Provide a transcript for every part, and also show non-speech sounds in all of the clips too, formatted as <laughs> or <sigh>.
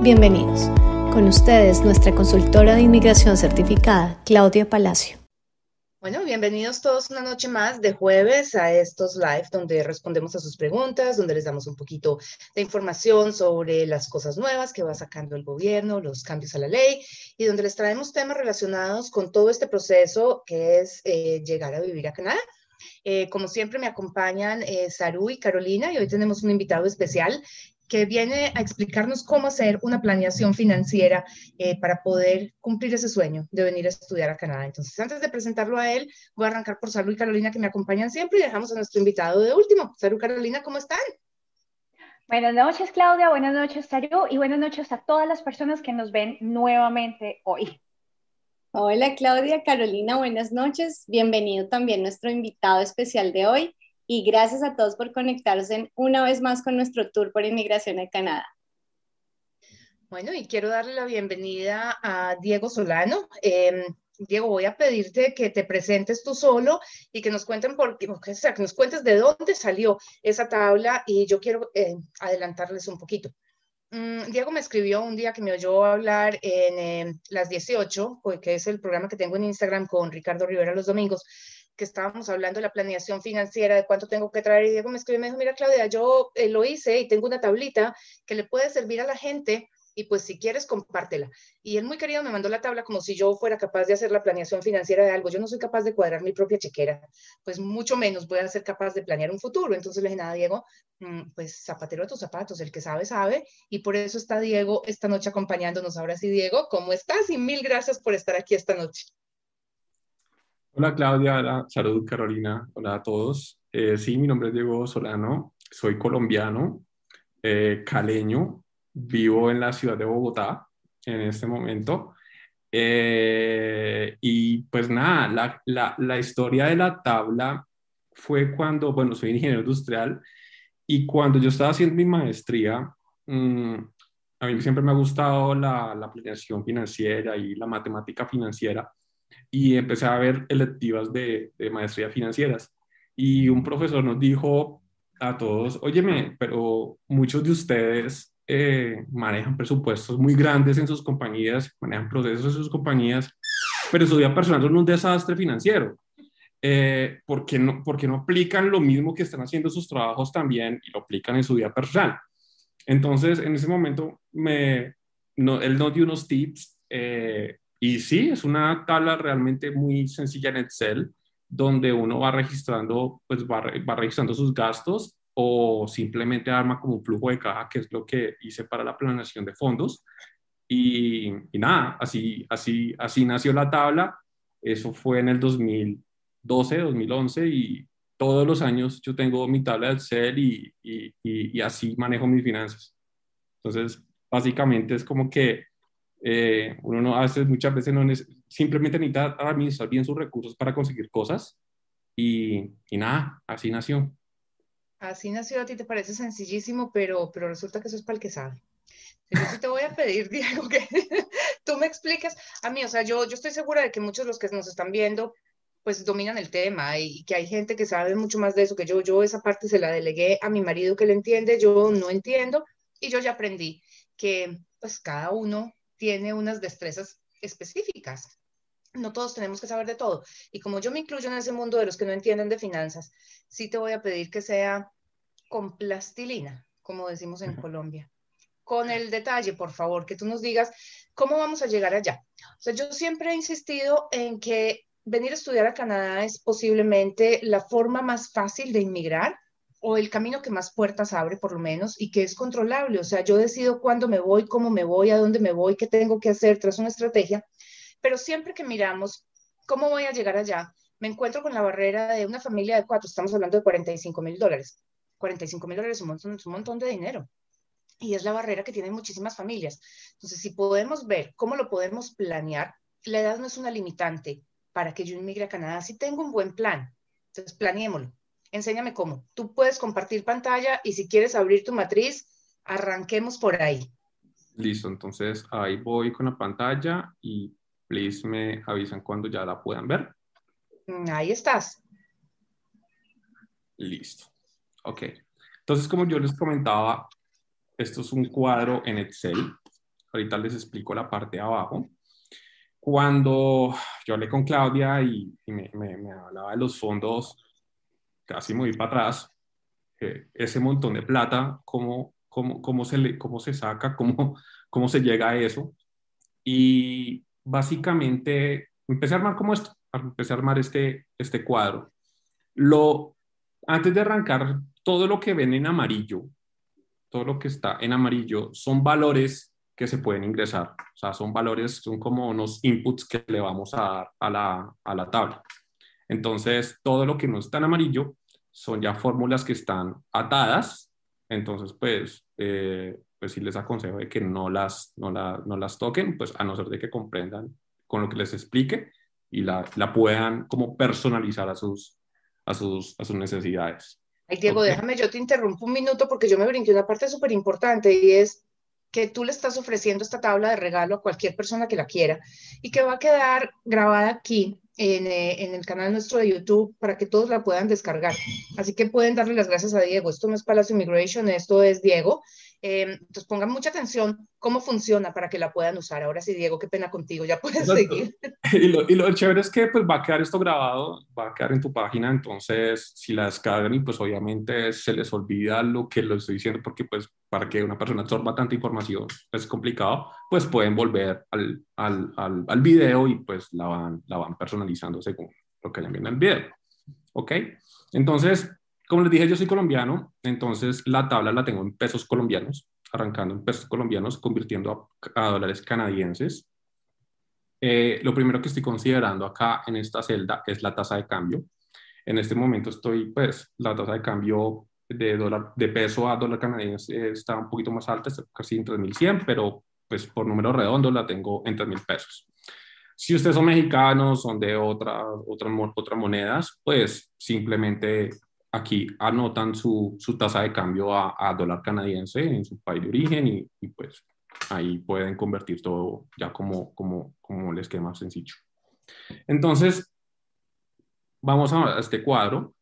Bienvenidos. Con ustedes, nuestra consultora de inmigración certificada, Claudia Palacio. Bueno, bienvenidos todos una noche más de jueves a estos live donde respondemos a sus preguntas, donde les damos un poquito de información sobre las cosas nuevas que va sacando el gobierno, los cambios a la ley y donde les traemos temas relacionados con todo este proceso que es eh, llegar a vivir a Canadá. Eh, como siempre me acompañan eh, Saru y Carolina y hoy tenemos un invitado especial que viene a explicarnos cómo hacer una planeación financiera eh, para poder cumplir ese sueño de venir a estudiar a Canadá. Entonces, antes de presentarlo a él, voy a arrancar por Salud y Carolina, que me acompañan siempre, y dejamos a nuestro invitado de último. Salud, Carolina, ¿cómo están? Buenas noches, Claudia. Buenas noches, Saru. Y buenas noches a todas las personas que nos ven nuevamente hoy. Hola, Claudia, Carolina, buenas noches. Bienvenido también nuestro invitado especial de hoy, y gracias a todos por conectarse una vez más con nuestro tour por inmigración a Canadá. Bueno, y quiero darle la bienvenida a Diego Solano. Em, Diego, voy a pedirte que te presentes tú solo y que nos cuenten por qué, o que nos cuentes de dónde salió esa tabla y yo quiero eh, adelantarles un poquito. Mm, Diego me escribió un día que me oyó hablar en em, las 18, que es el programa que tengo en Instagram con Ricardo Rivera los domingos, que estábamos hablando de la planeación financiera, de cuánto tengo que traer, y Diego me escribió y me dijo, mira Claudia, yo eh, lo hice y tengo una tablita que le puede servir a la gente y pues si quieres compártela. Y él muy querido me mandó la tabla como si yo fuera capaz de hacer la planeación financiera de algo. Yo no soy capaz de cuadrar mi propia chequera, pues mucho menos voy a ser capaz de planear un futuro. Entonces le dije, nada, Diego, mm, pues zapatero de tus zapatos, el que sabe, sabe. Y por eso está Diego esta noche acompañándonos. Ahora sí, Diego, ¿cómo estás? Y mil gracias por estar aquí esta noche. Hola Claudia, hola, salud Carolina, hola a todos. Eh, sí, mi nombre es Diego Solano, soy colombiano, eh, caleño, vivo en la ciudad de Bogotá en este momento. Eh, y pues nada, la, la, la, historia de la tabla fue cuando, bueno, soy ingeniero industrial y cuando yo estaba haciendo mi maestría, mmm, a mí siempre me ha gustado la, la planeación financiera y la matemática financiera y empecé a ver electivas de, de maestría financieras. Y un profesor nos dijo a todos, óyeme, pero muchos de ustedes eh, manejan presupuestos muy grandes en sus compañías, manejan procesos en sus compañías, pero su vida personal son un desastre financiero. Eh, ¿por, qué no, ¿Por qué no aplican lo mismo que están haciendo sus trabajos también y lo aplican en su vida personal? Entonces, en ese momento, me, no, él nos dio unos tips eh, y sí, es una tabla realmente muy sencilla en Excel, donde uno va registrando, pues va, va registrando sus gastos o simplemente arma como un flujo de caja, que es lo que hice para la planeación de fondos. Y, nada, así, así, así nació la tabla. Eso fue en el 2012, 2011 y todos los años yo tengo mi tabla de Excel y, y, y así manejo mis finanzas. Entonces, básicamente es como que eh, uno no hace, muchas veces no simplemente necesita administrar bien sus recursos para conseguir cosas y, y, nada, así nació. Así nació, a ti te parece sencillísimo, pero, pero resulta que eso es para el que sabe. Yo sí te voy a pedir, <laughs> Diego, que <laughs> tú me expliques a mí, o sea, yo, yo estoy segura de que muchos de los que nos están viendo, pues dominan el tema y que hay gente que sabe mucho más de eso que yo. Yo esa parte se la delegué a mi marido que le entiende, yo no entiendo y yo ya aprendí que pues cada uno tiene unas destrezas específicas. No todos tenemos que saber de todo. Y como yo me incluyo en ese mundo de los que no entienden de finanzas, sí te voy a pedir que sea con plastilina, como decimos en Colombia. Con el detalle, por favor, que tú nos digas cómo vamos a llegar allá. O sea, yo siempre he insistido en que venir a estudiar a Canadá es posiblemente la forma más fácil de inmigrar o el camino que más puertas abre, por lo menos, y que es controlable. O sea, yo decido cuándo me voy, cómo me voy, a dónde me voy, qué tengo que hacer tras una estrategia. Pero siempre que miramos cómo voy a llegar allá, me encuentro con la barrera de una familia de cuatro, estamos hablando de 45 mil dólares. 45 mil dólares es un, montón, de dinero. Y es la barrera que tienen muchísimas familias. Entonces, si podemos ver cómo lo podemos planear, la edad no es una limitante para que yo inmigre a Canadá. Si tengo un buen plan, entonces planeémoslo enséñame cómo. Tú puedes compartir pantalla y si quieres abrir tu matriz, arranquemos por ahí. Listo, entonces ahí voy con la pantalla y please me avisan cuando ya la puedan ver. Mm, ahí estás. Listo. Ok. Entonces, como yo les comentaba, esto es un cuadro en Excel ahorita les explico la parte de abajo. Cuando yo hablé con Claudia y, me, me, hablaba de los fondos, casi muy para atrás, eh, ese montón de plata, cómo, cómo, cómo, se, le, cómo se saca, <laughs> cómo, cómo se llega a eso. Y básicamente empecé a armar como esto, empecé a armar este, este cuadro. Lo, antes de arrancar, todo lo que ven en amarillo, todo lo que está en amarillo son valores que se pueden ingresar. O sea, son valores, son como unos inputs que le vamos a dar a la, a la tabla. Entonces, todo lo que no está en amarillo son ya fórmulas que están atadas. Entonces, pues, eh, pues sí les aconsejo de que no las, no, no las toquen, pues a no ser de que comprendan con lo que les explique y la, la puedan como personalizar a sus, a sus, a sus necesidades. Ay, Diego, déjame, yo te interrumpo un minuto porque yo me brinqué una parte súper importante y es que tú le estás ofreciendo esta tabla de regalo a cualquier persona que la quiera y que va a quedar grabada aquí en, eh, en, el canal nuestro de YouTube para que todos la puedan descargar. Así que pueden darle las gracias a Diego. Esto no es Palacio Immigration, esto es Diego. Em, entonces pongan mucha atención cómo funciona para que la puedan usar. Ahora sí, Diego, qué pena contigo, ya puedes seguir. <laughs> Y lo, y lo, chévere es que pues va a quedar esto grabado, va a quedar en tu página, entonces si la descargan pues obviamente se les olvida lo que lo estoy diciendo porque pues para que una persona absorba tanta información es complicado, pues pueden volver al, al, al, al video y pues la van, la van personalizando según lo que le envíen el video. ¿Ok? Entonces, como les dije, yo soy colombiano, entonces la tabla la tengo en pesos colombianos, arrancando en pesos colombianos, convirtiendo a, dólares canadienses. Eh, lo primero que estoy considerando acá en esta celda es la tasa de cambio. En este momento estoy, pues, la tasa de cambio de, dólar, de peso a dólar canadiense está un poquito más alta, está casi en 3.100, pero pues por número redondo la tengo en 3.000 pesos. Si ustedes son mexicanos, son de otra, otra, otras monedas, pues simplemente aquí anotan su, su tasa de cambio a, a, dólar canadiense en su país de origen y, y, pues ahí pueden convertir todo ya como, como, como les quede más sencillo. Entonces, vamos a este cuadro.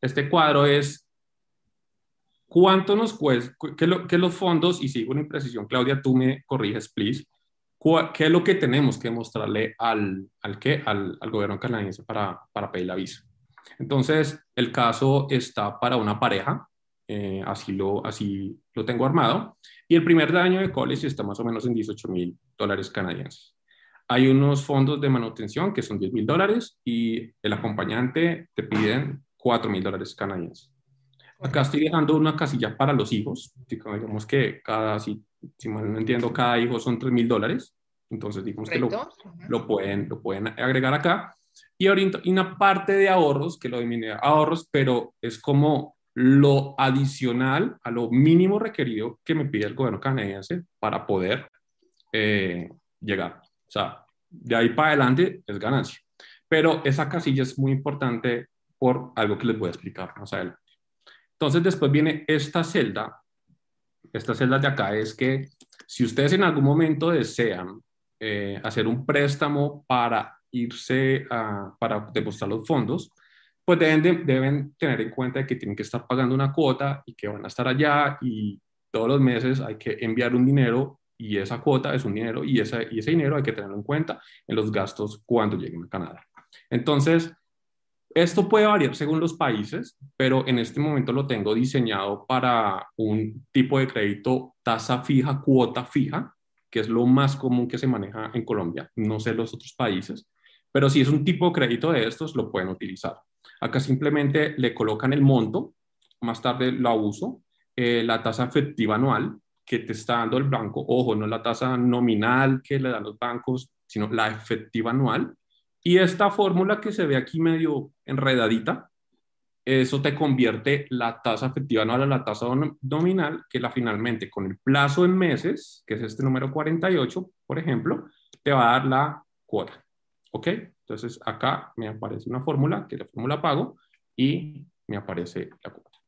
Este cuadro es cuánto nos cuesta, qué, lo, qué los fondos, y sigo una imprecisión, Claudia, tú me corriges, please, qué es lo que tenemos que mostrarle al, al, ¿qué? al, al gobierno canadiense para, para pedir la visa. Entonces, el caso está para una pareja, eh, así, lo, así lo tengo armado, y el primer daño de college está más o menos en 18 mil dólares canadienses. Hay unos fondos de manutención que son 10 mil dólares y el acompañante te piden 4 mil dólares canadienses. Acá estoy dejando una casilla para los hijos, digamos que cada, si, si mal no entiendo, cada hijo son 3 mil dólares, entonces digamos que lo, lo, pueden, lo pueden agregar acá. Y ahorita una parte de ahorros, que lo denomina ahorros, pero es como lo adicional a lo mínimo requerido que me pide el gobierno canadiense para poder eh, llegar. O sea, de ahí para adelante es ganancia. Pero esa casilla es muy importante por algo que les voy a explicar más adelante. Entonces después viene esta celda. Esta celda de acá es que si ustedes en algún momento desean eh, hacer un préstamo para irse a, para depositar los fondos, pues deben, deben tener en cuenta que tienen que estar pagando una cuota y que van a estar allá y todos los meses hay que enviar un dinero y esa cuota es un dinero y ese, y ese dinero hay que tenerlo en cuenta en los gastos cuando lleguen a Canadá. Entonces, esto puede variar según los países, pero en este momento lo tengo diseñado para un tipo de crédito tasa fija, cuota fija, que es lo más común que se maneja en Colombia, no sé los otros países. Pero si es un tipo de crédito de estos, lo pueden utilizar. Acá simplemente le colocan el monto, más tarde lo uso, eh, la tasa efectiva anual que te está dando el banco, ojo, no la tasa nominal que le dan los bancos, sino la efectiva anual. Y esta fórmula que se ve aquí medio enredadita, eso te convierte la tasa efectiva anual a la tasa nominal, que la finalmente con el plazo en meses, que es este número 48, por ejemplo, te va a dar la cuota. ¿Ok? Entonces acá me aparece una fórmula, que es la fórmula pago, y me aparece la cuota.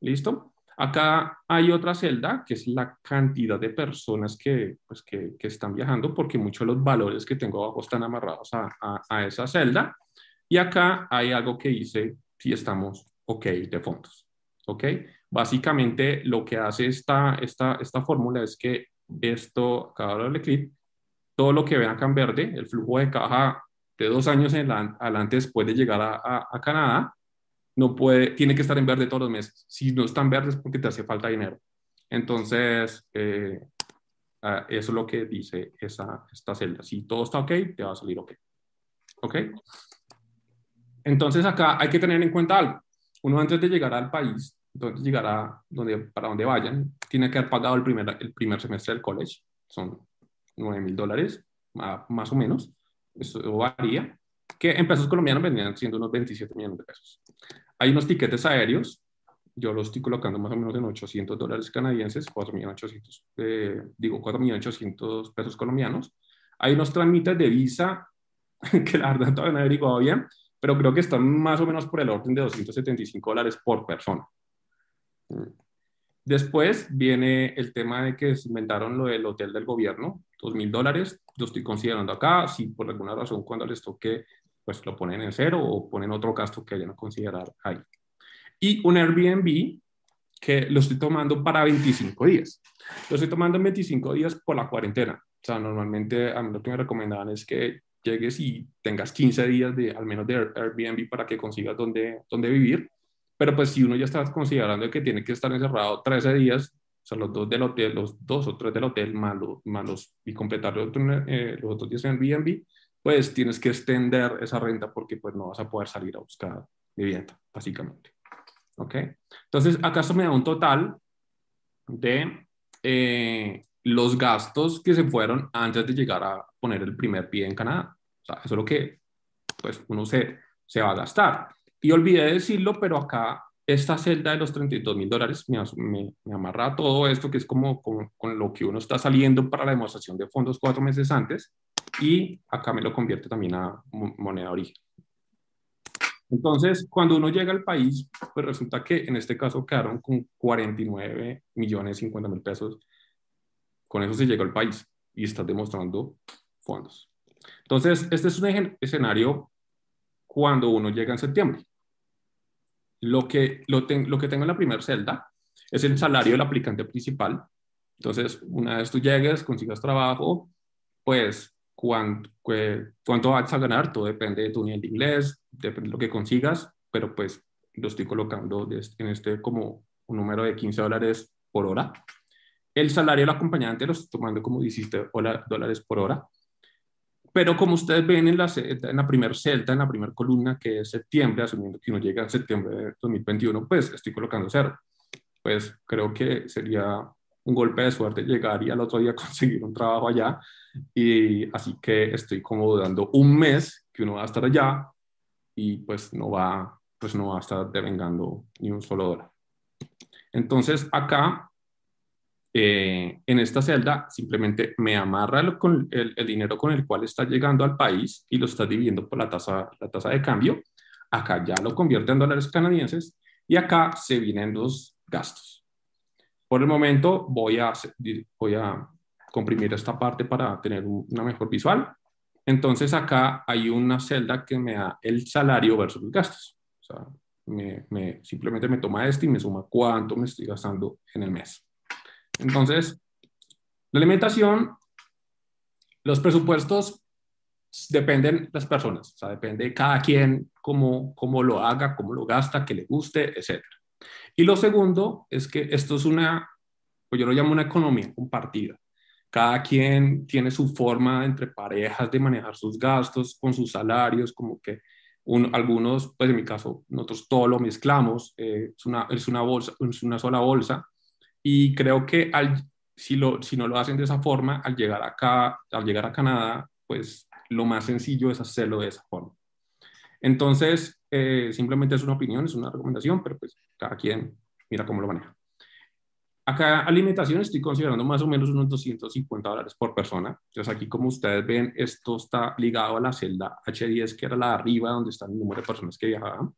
¿Listo? Acá hay otra celda, que es la cantidad de personas que, pues, que, que están viajando, porque muchos de los valores que tengo abajo están amarrados a, a, a, esa celda. Y acá hay algo que dice si estamos ok de fondos. ¿Ok? Básicamente lo que hace esta, esta, esta fórmula es que esto, acá darle clic, todo lo que ven acá en verde, el flujo de caja de dos años en adelante después de llegar a, Canadá, no puede, tiene que estar en verde todos los meses. Si no está en verde es porque te hace falta dinero. Entonces, eh, ah, eso es lo que dice esa, esta celda. Si todo está ok, te va a salir ok. ¿Ok? Entonces acá hay que tener en cuenta algo. Uno antes de llegar al país, entonces llegar a donde, para donde vayan, tiene que haber pagado el primer, el primer semestre del college. Son 9 mil dólares, más o menos. Eso varía. Que en pesos colombianos vendrían siendo unos 27 millones de pesos. Hay unos tiquetes aéreos. Yo los estoy colocando más o menos en 800 dólares canadienses, 4.800, eh, digo 4.800 pesos colombianos. Hay unos trámites de visa <laughs> que la verdad todavía no he averiguado bien, pero creo que están más o menos por el orden de 275 dólares por persona. Después viene el tema de que se inventaron lo del hotel del gobierno, 2.000 dólares, lo estoy considerando acá, si por alguna razón cuando les toque, pues lo ponen en cero o ponen otro gasto que hayan a considerar ahí. Y un Airbnb que lo estoy tomando para 25 días. Lo estoy tomando en 25 días por la cuarentena. O sea, normalmente a mí lo que me recomendaban es que llegues y tengas 15 días de, al menos de Airbnb para que consigas dónde, dónde vivir. Pero pues si uno ya está considerando que tiene que estar encerrado 13 días, sea, los dos del hotel, los dos o tres del hotel, más los, y completar los, eh, los otros días en Airbnb, pues tienes que extender esa renta porque pues no vas a poder salir a buscar vivienda, básicamente. ¿Ok? Entonces, acá esto me da un total de eh, los gastos que se fueron antes de llegar a poner el primer pie en Canadá. O sea, eso es lo que pues, uno se, se va a gastar. Y olvidé decirlo, pero acá esta celda de los 32 mil dólares me, me, me, amarra todo esto, que es como, con lo que uno está saliendo para la demostración de fondos cuatro meses antes, y acá me lo convierte también a moneda de origen. Entonces, cuando uno llega al país, pues resulta que en este caso quedaron con 49 millones 50 mil pesos con eso se llegó al país y está demostrando fondos. Entonces, este es un escenario cuando uno llega en septiembre. Lo que, lo, lo que tengo en la primera celda es el salario del aplicante principal. Entonces, una vez tú llegues, consigas trabajo, pues cuánto, cuánto vas a ganar, todo depende de tu nivel de inglés, depende de lo que consigas, pero pues lo estoy colocando en este como un número de 15 dólares por hora. El salario del acompañante lo estoy tomando como 17 dólares por hora. Pero como ustedes ven en la, en la primera celda, en la primera columna, que es septiembre, asumiendo que uno llega en septiembre de 2021, pues estoy colocando cero. Pues creo que sería un golpe de suerte llegar y al otro día <laughs> conseguir un trabajo allá. Y así que estoy como dando un mes que uno va a estar allá y pues no va, pues no va a estar devengando ni un solo dólar. Entonces acá eh, en esta celda simplemente me amarra con el, dinero con el cual está llegando al país y lo está dividiendo por la tasa, la tasa de cambio. Acá ya lo convierte en dólares canadienses y acá se vienen los gastos. Por el momento voy a, voy a comprimir esta parte para tener una mejor visual. Entonces acá hay una celda que me da el salario versus los gastos. O sea, me, simplemente me toma este y me suma cuánto me estoy gastando en el mes. Entonces, la alimentación, los presupuestos dependen de las personas, o sea, depende de cada quien cómo, cómo lo haga, cómo lo gasta, que le guste, etc. Y lo segundo es que esto es una, pues yo lo llamo una economía compartida. Cada quien tiene su forma entre parejas de manejar sus gastos con sus salarios, como que algunos, pues en mi caso, nosotros todo lo mezclamos, eh, es, una, es, una bolsa, es una sola bolsa, y creo que al, si, lo, si no lo hacen de esa forma, al llegar acá, al llegar a Canadá, pues lo más sencillo es hacerlo de esa forma. Entonces, eh, simplemente es una opinión, es una recomendación, pero pues cada quien mira cómo lo maneja. Acá alimentación estoy considerando más o menos unos 250 dólares por persona. Entonces aquí como ustedes ven, esto está ligado a la celda H10, que era la de arriba donde está el número de personas que viajaban.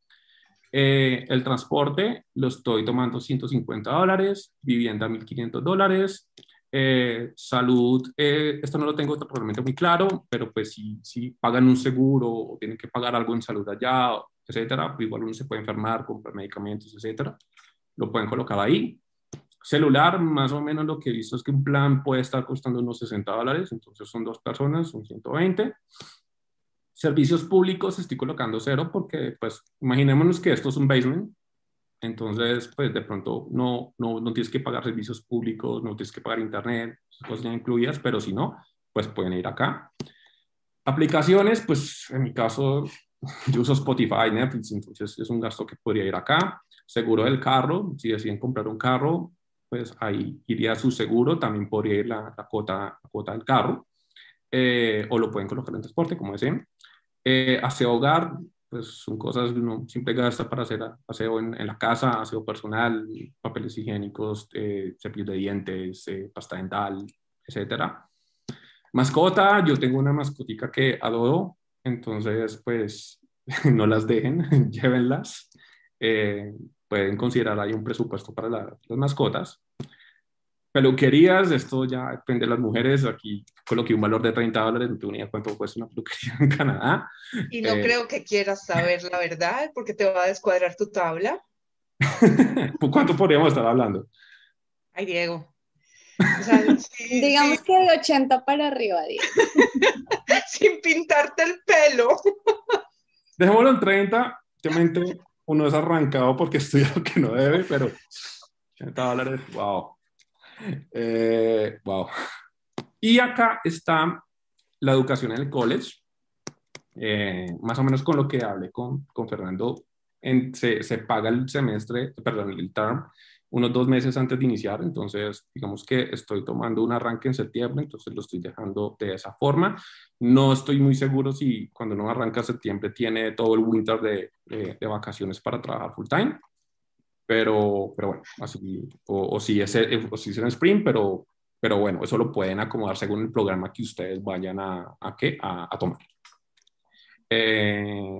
Eh, el transporte lo estoy tomando 150 dólares, vivienda 1.500 dólares, eh, salud, eh, esto no lo tengo realmente muy claro, pero pues si, si pagan un seguro o tienen que pagar algo en salud allá, etcétera, pues igual uno se puede enfermar, comprar medicamentos, etcétera, lo pueden colocar ahí. celular, más o menos lo que he visto es que un plan puede estar costando unos 60 dólares, entonces son dos personas, son 120. Servicios públicos estoy colocando cero porque, pues, imaginémonos que esto es un basement, entonces, pues, de pronto no, no, no tienes que pagar servicios públicos, no tienes que pagar internet, cosas ya incluidas, pero si no, pues pueden ir acá. Aplicaciones, pues, en mi caso, <laughs> yo uso Spotify, Netflix, entonces es un gasto que podría ir acá. Seguro del carro, si deciden comprar un carro, pues ahí iría su seguro, también podría ir la, la cuota, la cuota del carro, eh, o lo pueden colocar en transporte, como decían. Eh, aseo hogar, pues son cosas que uno siempre gasta para hacer aseo en, en la casa, aseo personal, papeles higiénicos, eh, cepillos de dientes, eh, pasta dental, etcétera. Mascota, yo tengo una mascotica que adoro, entonces pues <laughs> no las dejen, <laughs> llévenlas. Eh, pueden considerar ahí un presupuesto para las mascotas. Peluquerías, esto ya depende de las mujeres. Aquí coloqué un valor de 30 dólares, no tengo ni idea cuánto cuesta una peluquería en Canadá. Y no Eh, creo que quieras saber la verdad, porque te va a descuadrar tu tabla. <laughs> ¿Por ¿Cuánto podríamos estar hablando? Ay, Diego. O sea, <laughs> sí, Digamos sí, que de 80 para arriba, Diego. <laughs> sin pintarte el pelo. Dejémoslo en 30. Obviamente uno es arrancado porque estudia lo que no debe, pero 80 dólares, wow. Eh, wow. Y acá está la educación en el college. Eh, más o menos con lo que hablé con, con Fernando, en- se, se paga el semestre, perdón, el term, unos dos meses antes de iniciar. Entonces, digamos que estoy tomando un arranque en septiembre, entonces lo estoy dejando de esa forma. No estoy muy seguro si cuando uno arranca septiembre tiene todo el winter de- de vacaciones para trabajar full time, pero, pero bueno, así, o, o si es, el- o si es en spring, pero, pero bueno, eso lo pueden acomodar según el programa que ustedes vayan a, a, ¿qué? a, a tomar. Eh,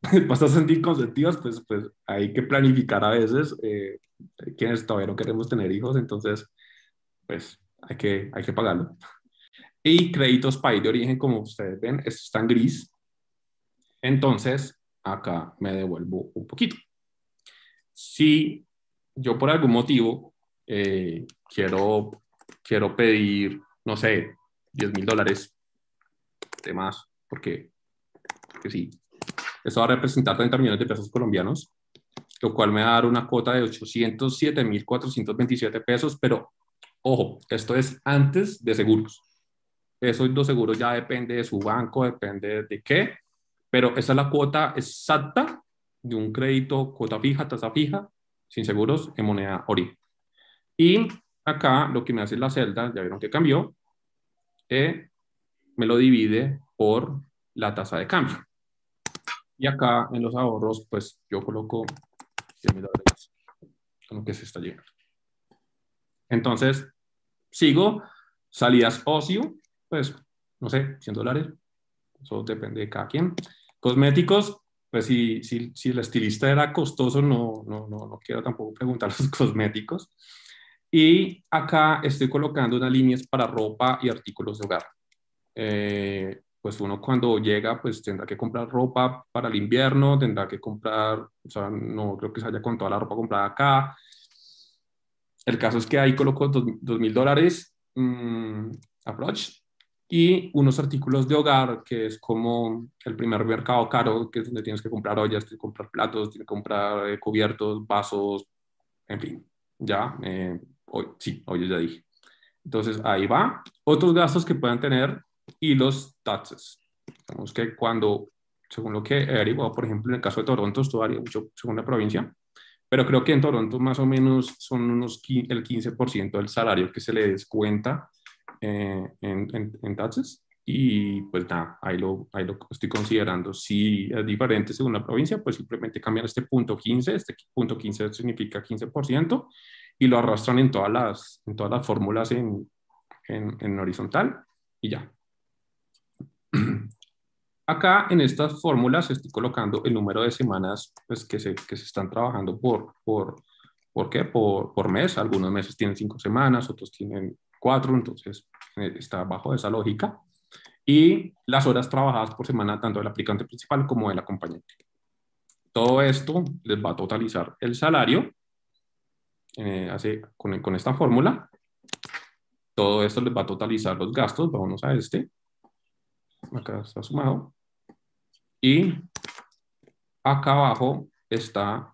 <laughs> pastas anticonceptivas, pues, pues hay que planificar a veces. Eh, quienes todavía no queremos tener hijos, entonces, pues hay que, hay que pagarlo. Y créditos país de origen, como ustedes ven, esto está en gris. Entonces, acá me devuelvo un poquito. Si yo por algún motivo eh, quiero, quiero pedir, no sé, 10 mil dólares de más, porque, porque sí, eso va a representar 30 millones de pesos colombianos, lo cual me va a dar una cuota de 807.427 pesos, pero ojo, esto es antes de seguros. Eso los seguros ya depende de su banco, depende de qué, pero esa es la cuota exacta de un crédito, cuota fija, tasa fija, sin seguros, en moneda ORI. Y acá lo que me hace la celda, ya vieron que cambió, eh, me lo divide por la tasa de cambio. Y acá en los ahorros, pues yo coloco 10 mil dólares con lo que se está llegando. Entonces, sigo, salidas ocio, pues, no sé, 100 dólares, eso depende de cada quien. Cosméticos, pues si, si, si el estilista era costoso, no, no, no, no quiero tampoco preguntar <laughs> los cosméticos. Y acá estoy colocando unas líneas para ropa y artículos de hogar. Eh, pues uno cuando llega, pues tendrá que comprar ropa para el invierno, tendrá que comprar, o sea, no creo que se haya con toda la ropa comprada acá. El caso es que ahí coloco dos mil dólares, mmm, approach, y unos artículos de hogar, que es como el primer mercado caro, que es donde tienes que comprar ollas, tienes que comprar platos, tienes que comprar eh, cubiertos, vasos, en fin, ya, eh, hoy, sí, hoy ya dije. Entonces ahí va. Otros gastos que puedan tener y los taxes. Digamos que cuando, según lo que he averiguado, por ejemplo, en el caso de Toronto, esto varía mucho según la provincia, pero creo que en Toronto más o menos son unos el 15% del salario que se le descuenta eh, en, en, en, taxes. Y pues nada, ahí lo, ahí lo estoy considerando. Si es diferente según la provincia, pues simplemente cambian este punto 15, este punto 15 significa 15%, y lo arrastran en todas las, en todas las fórmulas en, en, en horizontal y ya. <clears throat> Acá en estas fórmulas estoy colocando el número de semanas pues, que, se, que se están trabajando por, por, ¿por, qué? por, por mes. Algunos meses tienen cinco semanas, otros tienen cuatro, entonces eh, está bajo esa lógica. Y las horas trabajadas por semana tanto del aplicante principal como del acompañante. Todo esto les va a totalizar el salario eh, así, con, con esta fórmula. Todo esto les va a totalizar los gastos. Vámonos a este. Acá está sumado. Y acá abajo está,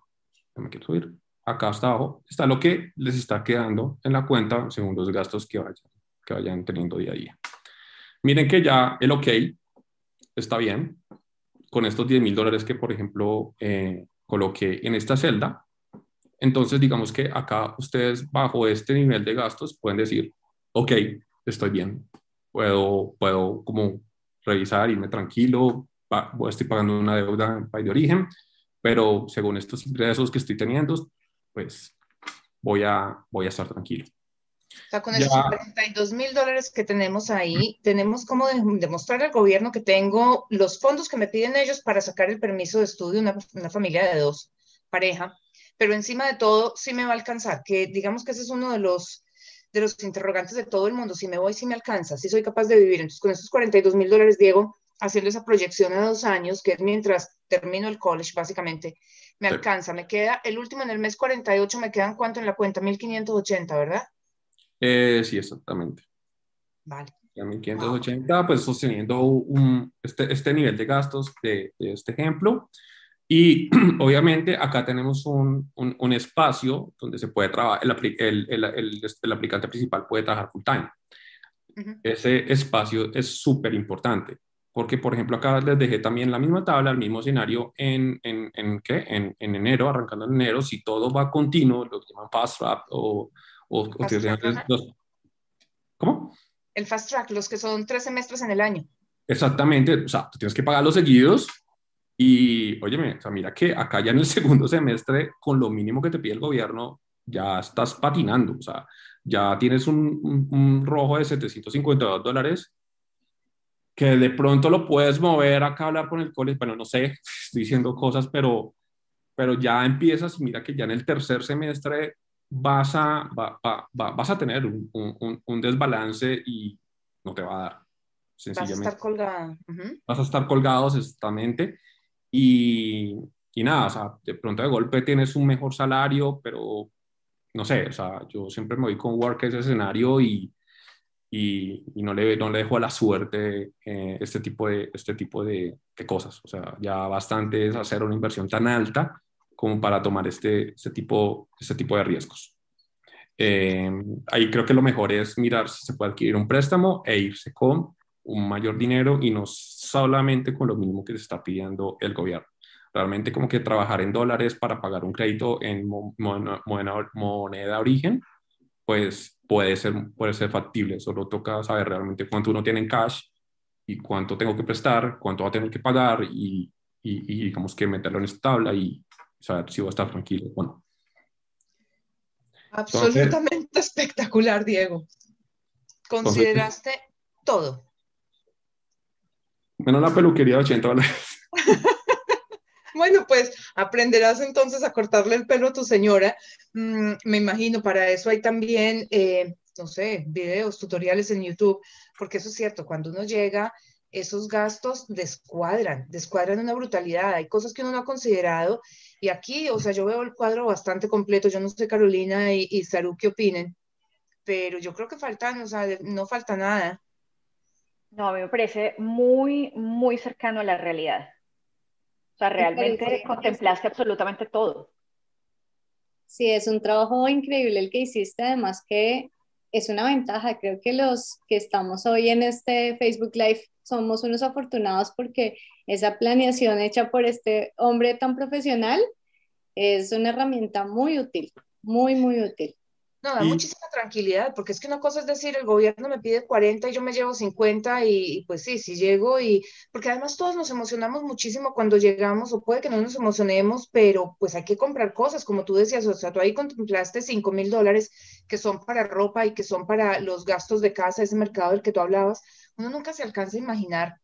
me quiero subir, acá hasta abajo está lo que les está quedando en la cuenta según los gastos que vayan, que vayan teniendo día a día. Miren que ya el OK está bien con estos 10 mil dólares que, por ejemplo, eh, coloqué en esta celda. Entonces, digamos que acá ustedes bajo este nivel de gastos pueden decir, ok, estoy bien, puedo, puedo como revisar, irme tranquilo, estoy pagando una deuda en país de origen, pero según estos ingresos que estoy teniendo, pues voy a, voy a estar tranquilo. O sea, con esos 42 mil dólares que tenemos ahí, tenemos como demostrar al gobierno que tengo los fondos que me piden ellos para sacar el permiso de estudio, una, una familia de dos, pareja, pero encima de todo sí me va a alcanzar, que digamos que ese es uno de los, de los interrogantes de todo el mundo, si me voy, si me alcanza, si soy capaz de vivir. Entonces, con esos 42 mil dólares, Diego, haciendo esa proyección a dos años, que es mientras termino el college, básicamente, me alcanza, me queda, el último en el mes 48, me quedan cuánto en la cuenta, 1580, ¿verdad? Eh, sí, exactamente. Vale. 1580, pues sosteniendo un, este, este nivel de gastos de, de este ejemplo. Y <clears throat> obviamente acá tenemos un, un, un, espacio donde se puede trabajar, el, el, el, el, aplicante principal puede trabajar full time. Uh -huh. Ese espacio es súper importante porque por ejemplo acá les dejé también la misma tabla, el mismo escenario en, en, en ¿qué? En, en, enero, arrancando en enero, si todo va continuo, lo que llaman fast track o... o, fast o track, los, ¿Cómo? El fast track, los que son tres semestres en el año. Exactamente, o sea, tú tienes que pagar los seguidos y, óyeme, o sea, mira que acá ya en el <laughs> segundo semestre, con lo mínimo que te pide el gobierno, ya estás patinando, o sea, ya tienes un, un, un rojo de 752 dólares que de pronto lo puedes mover acá a hablar con el colegio, bueno, no sé, <laughs> estoy diciendo cosas, pero, pero ya empiezas, mira que ya en el tercer semestre vas a, va, va, va, vas a tener un, un, un, desbalance y no te va a dar. Sencillamente. Vas a estar colgado. Uh -huh. Vas a estar colgado exactamente. Y, y nada, o sea, de pronto de golpe tienes un mejor salario, pero no sé, o sea, yo siempre me voy con Work ese escenario y, y, y, no, le, no le dejo a la suerte eh, este tipo, de, este tipo de, de, cosas. O sea, ya bastante es hacer una inversión tan alta como para tomar este, este, tipo, este tipo de riesgos. Eh, ahí creo que lo mejor es mirar si se puede adquirir un préstamo e irse con un mayor dinero y no solamente con lo mínimo que se está pidiendo el gobierno. Realmente como que trabajar en dólares para pagar un crédito en moneda, moneda, origen, pues puede ser, puede ser factible, solo toca saber realmente cuánto uno tiene en cash y cuánto tengo que prestar, cuánto va a tener que pagar y, y, y digamos que meterlo en esta tabla y saber si va a estar tranquilo o no. Absolutamente entonces, <laughs> espectacular, Diego. Consideraste entonces, todo. Menos la peluquería de 80 dólares. <laughs> Bueno, pues aprenderás entonces a cortarle el pelo a tu señora. Mm, me imagino, para eso hay también, eh, no sé, videos, tutoriales en YouTube, porque eso es cierto, cuando uno llega, esos gastos descuadran, descuadran una brutalidad. Hay cosas que uno no ha considerado. Y aquí, o sea, yo veo el cuadro bastante completo. Yo no sé, Carolina y, Saru, qué opinen, pero yo creo que faltan, o sea, no falta nada. No, a mí me parece muy, muy cercano a la realidad. Sea, realmente contemplaste absolutamente todo. Sí, es un trabajo increíble el que hiciste, además que es una ventaja. Creo que los que estamos hoy en este Facebook Live somos unos afortunados porque esa planeación hecha por este hombre tan profesional es una herramienta muy útil, muy, muy útil. No, da y... muchísima tranquilidad, porque es que una cosa es decir, el gobierno me pide 40 y yo me llevo 50 y, y, pues sí, sí llego y, porque además todos nos emocionamos muchísimo cuando llegamos, o puede que no nos emocionemos, pero pues hay que comprar cosas, como tú decías, o sea, tú ahí contemplaste 5 mil dólares que son para ropa y que son para los gastos de casa, ese mercado del que tú hablabas, uno nunca se alcanza a imaginar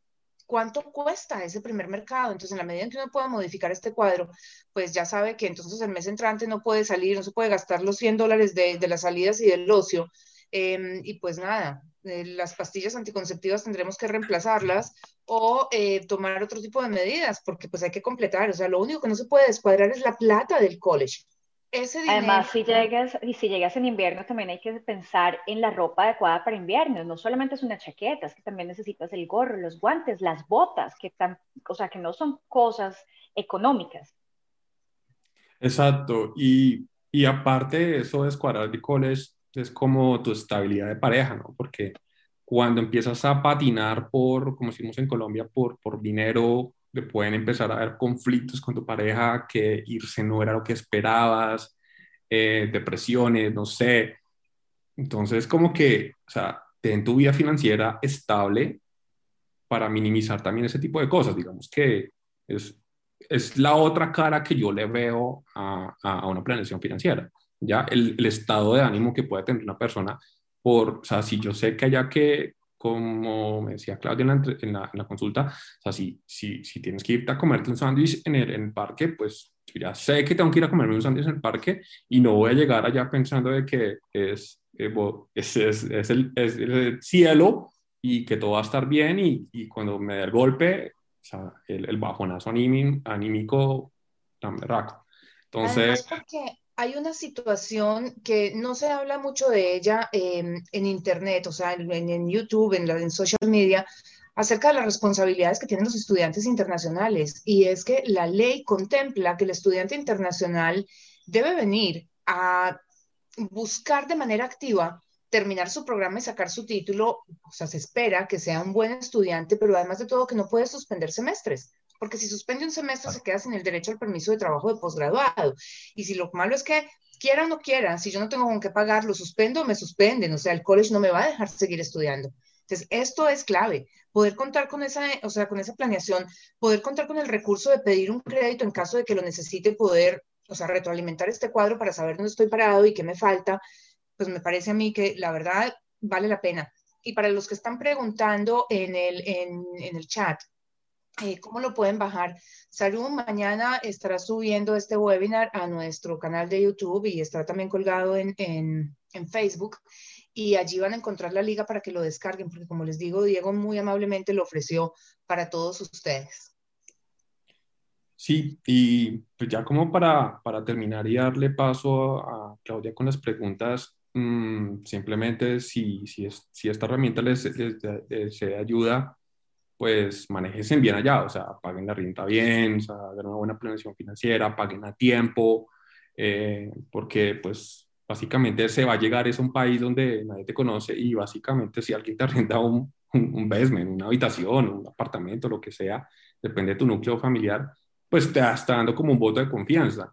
cuánto cuesta ese primer mercado. Entonces, en la medida en que uno pueda modificar este cuadro, pues ya sabe que entonces el mes entrante no puede salir, no se puede gastar los 100 dólares de, las salidas y del ocio. Eh, y pues nada, eh, las pastillas anticonceptivas tendremos que reemplazarlas o eh, tomar otro tipo de medidas, porque pues hay que completar. O sea, lo único que no se puede descuadrar es la plata del college. Ese dinero... Además, si llegas, y si llegas en invierno, también hay que pensar en la ropa adecuada para invierno. No solamente es una chaqueta, es que también necesitas el gorro, los guantes, las botas, que tan, o sea, que no son cosas económicas. Exacto. Y, y aparte de eso, de Escuadrar de College es como tu estabilidad de pareja, ¿no? Porque cuando empiezas a patinar por, como decimos en Colombia, por, por dinero, te pueden empezar a haber conflictos con tu pareja, que irse no era lo que esperabas, eh, depresiones, no sé. Entonces, como que, o sea, ten tu vida financiera estable para minimizar también ese tipo de cosas. Digamos que es, es la otra cara que yo le veo a, a, una planeación financiera. Ya el, el, estado de ánimo que puede tener una persona por, o sea, si yo sé que haya que, como me decía Claudia en la, en la, consulta, o sea, si, si, si, tienes que irte a comerte un sándwich en el, en el parque, pues ya sé que tengo que ir a comerme un sándwich en el parque y no voy a llegar allá pensando de que es, eh, es, es, es, el, es, el, cielo y que todo va a estar bien y, y cuando me dé el golpe, o sea, el, el bajonazo anímico tan berraco. Entonces... porque hay una situación que no se habla mucho de ella eh, en Internet, o sea, en, YouTube, en, en social media, acerca de las responsabilidades que tienen los estudiantes internacionales. Y es que la ley contempla que el estudiante internacional debe venir a buscar de manera activa terminar su programa y sacar su título, o sea, se espera que sea un buen estudiante, pero además de todo que no puede suspender semestres porque si suspende un semestre se queda sin el derecho al permiso de trabajo de posgraduado. Y si lo malo es que quieran o no quieran, si yo no tengo con qué pagar, lo suspendo, me suspenden, o sea, el college no me va a dejar seguir estudiando. Entonces, esto es clave, poder contar con esa, o sea, con esa planeación, poder contar con el recurso de pedir un crédito en caso de que lo necesite, poder, o sea, retroalimentar este cuadro para saber dónde estoy parado y qué me falta, pues me parece a mí que la verdad vale la pena. Y para los que están preguntando en el, en, en el chat, eh, ¿Cómo lo pueden bajar? Salud, mañana estará subiendo este webinar a nuestro canal de YouTube y estará también colgado en, en, en, Facebook. Y allí van a encontrar la liga para que lo descarguen, porque como les digo, Diego muy amablemente lo ofreció para todos ustedes. Sí, y pues ya como para, para terminar y darle paso a Claudia con las preguntas, mmm, simplemente si, si, es, si esta herramienta les, les, les, ayuda pues manejen bien allá, o sea, paguen la renta bien, o sea, hagan una buena planeación financiera, paguen a tiempo, eh, porque pues básicamente se va a llegar es un país donde nadie te conoce y básicamente si alguien te arrenda un, un, un basement, una habitación, un apartamento, lo que sea, depende de tu núcleo familiar, pues te está dando como un voto de confianza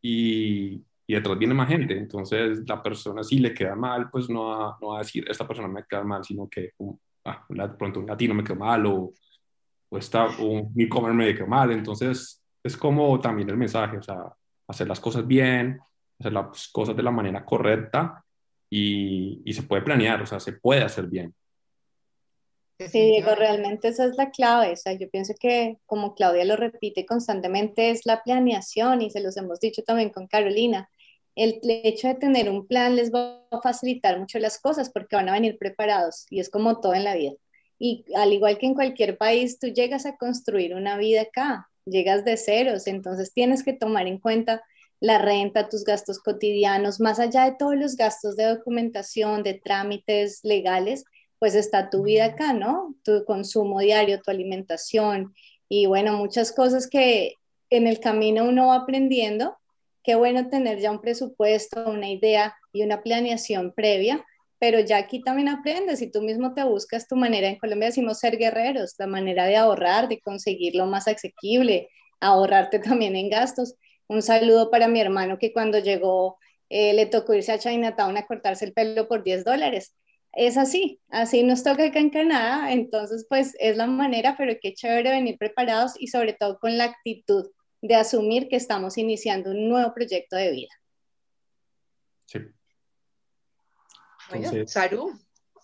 y, y detrás viene más gente, entonces la persona si le queda mal, pues no va, no va a decir, esta persona me queda mal, sino que ah, pronto un latino me quedó mal o, o está, un e-commerce me quedó mal. Entonces, es como también el mensaje, o sea, hacer las cosas bien, hacer las cosas de la manera correcta y, y se puede planear, o sea, se puede hacer bien. Sí, Diego, realmente esa es la clave. O sea, yo pienso que, como Claudia lo repite constantemente, es la planeación y se los hemos dicho también con Carolina el hecho de tener un plan les va a facilitar mucho las cosas porque van a venir preparados y es como todo en la vida. Y al igual que en cualquier país, tú llegas a construir una vida acá, llegas de ceros, entonces tienes que tomar en cuenta la renta, tus gastos cotidianos, más allá de todos los gastos de documentación, de trámites legales, pues está tu vida acá, ¿no? Tu consumo diario, tu alimentación y bueno, muchas cosas que en el camino uno va aprendiendo qué bueno tener ya un presupuesto, una idea y una planeación previa, pero ya aquí también aprendes y tú mismo te buscas tu manera. En Colombia decimos ser guerreros, la manera de ahorrar, de conseguir lo más asequible, ahorrarte también en gastos. Un saludo para mi hermano que cuando llegó eh, le tocó irse a Chinatown a cortarse el pelo por 10 dólares. Es así, así nos toca acá en Canadá, entonces pues es la manera, pero qué chévere venir preparados y sobre todo con la actitud de asumir que estamos iniciando un nuevo proyecto de vida. Sí. Bueno, Saru.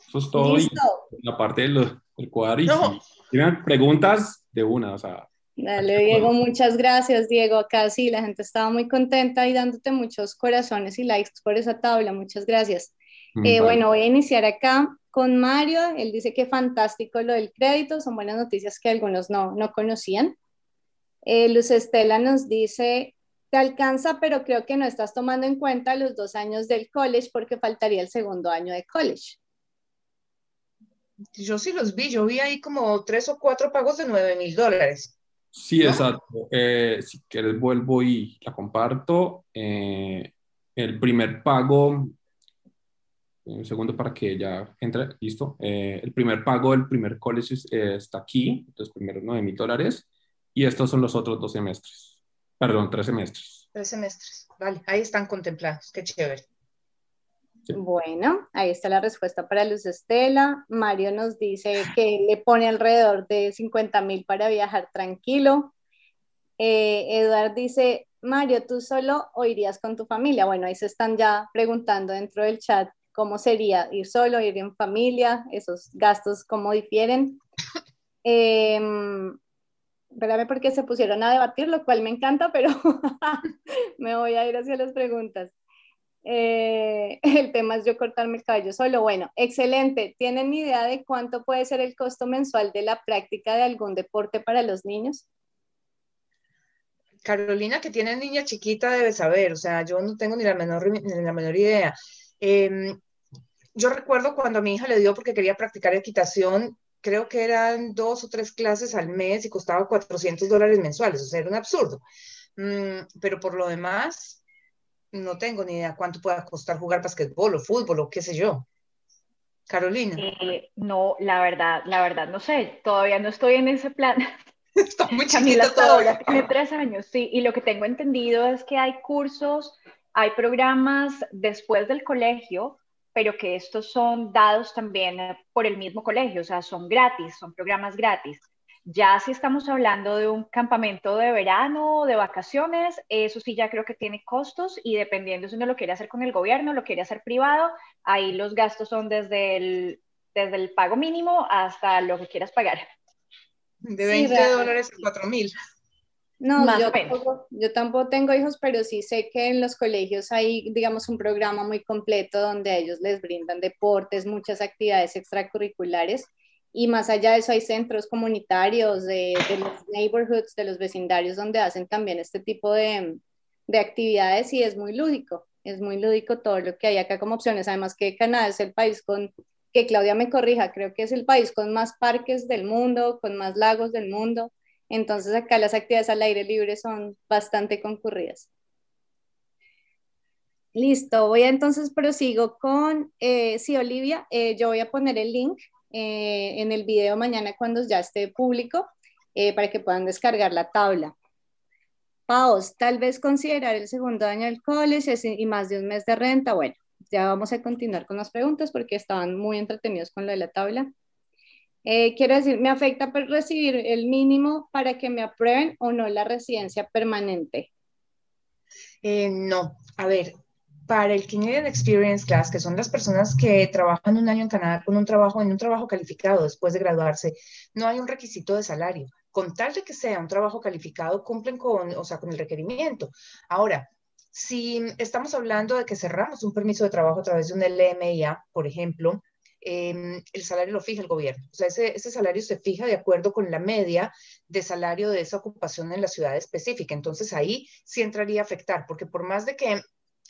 Eso es todo. Y la parte del, del cuadro. Y no. tienen preguntas, de una, o sea. Dale, Diego, muchas gracias, Diego. Acá sí, la gente estaba muy contenta y dándote muchos corazones y likes por esa tabla. Muchas gracias. Mm, eh, vale. Bueno, voy a iniciar acá con Mario. Él dice que fantástico lo del crédito. Son buenas noticias que algunos no, no conocían. Eh, Luz Estela nos dice, te alcanza, pero creo que no estás tomando en cuenta los dos años del college porque faltaría el segundo año de college. Yo sí los vi, yo vi ahí como tres o cuatro pagos de nueve mil dólares. Sí, exacto. Eh, si quieres vuelvo y la comparto. Eh, el primer pago, un segundo para que ya entre, listo. Eh, el primer pago del primer college está aquí, los primeros nueve mil dólares, y estos son los otros dos semestres. Perdón, tres semestres. Tres semestres, vale, ahí están contemplados, qué chévere. Bueno, ahí está la respuesta para Luz Estela. Mario nos dice que le pone alrededor de 50 mil para viajar tranquilo. Eh, Eduard dice, Mario, ¿tú solo o irías con tu familia? Bueno, ahí se están ya preguntando dentro del chat cómo sería ir solo, ir en familia, esos gastos, cómo difieren. <laughs> Eh, espérame porque se pusieron a debatir, lo cual me encanta, pero <laughs> me voy a ir hacia las preguntas. Eh, <laughs> el tema es yo cortarme el cabello solo. Bueno, excelente. ¿Tienen idea de cuánto puede ser el costo mensual de la práctica de algún deporte para los niños? Carolina, que tiene niña chiquita, debe saber. O sea, yo no tengo ni la menor, ni la menor idea. Em, yo recuerdo cuando a mi hija le dio porque quería practicar equitación, creo que eran dos o tres clases al mes y costaba 400 dólares mensuales, o sea, era un absurdo. Mm, pero por lo demás, no tengo ni idea cuánto pueda costar jugar basquetbol o fútbol o qué sé yo. Carolina. Eh, no, la verdad, la verdad, no sé, todavía no estoy en ese plan. <laughs> Está muy chiquita todavía. Tiene tres años, sí, y lo que tengo entendido es que hay cursos, hay programas después del colegio pero que estos son dados también eh, por el mismo colegio, o sea, son gratis, son programas gratis. Ya si estamos hablando de un campamento de verano, de vacaciones, eso sí ya creo que tiene costos y dependiendo si uno lo quiere hacer con el gobierno, lo quiere hacer privado, ahí los gastos son desde el, desde el pago mínimo hasta lo que quieras pagar. De 20 dólares a 4 mil. No, yo tampoco, yo tampoco, tengo hijos, pero sí sé que en los colegios hay, digamos, un programa muy completo donde ellos les brindan deportes, muchas actividades extracurriculares. Y más allá de eso hay centros comunitarios de, los neighborhoods, de los vecindarios, donde hacen también este tipo de, de actividades y es muy lúdico, es muy lúdico todo lo que hay acá como opciones. Además que Canadá es el país con, que Claudia me corrija, creo que es el país con más parques del mundo, con más lagos del mundo. Entonces acá las actividades al aire libre son bastante concurridas. Listo, voy a entonces prosigo con, eh, sí, Olivia, eh, yo voy a poner el link eh, en el video mañana cuando ya esté público para que puedan descargar la tabla. Paos, tal vez considerar el segundo año del college y más de un mes de renta. Bueno, ya vamos a continuar con las preguntas porque estaban muy entretenidos con lo de la tabla. Eh, quiero decir, ¿me afecta recibir el mínimo para que me aprueben o no la residencia permanente? Eh, no, a ver, para el Canadian Experience Class, que son las personas que trabajan un año en Canadá con un trabajo, en un trabajo calificado después de graduarse, no hay un requisito de salario. Con tal de que sea un trabajo calificado, cumplen con, o sea, con el requerimiento. Ahora, si estamos hablando de que cerramos un permiso de trabajo a través de un LMIA, por ejemplo, Em, el salario lo fija el gobierno. O sea, ese, ese, salario se fija de acuerdo con la media de salario de esa ocupación en la ciudad específica. Entonces ahí sí entraría a afectar, porque por más de que,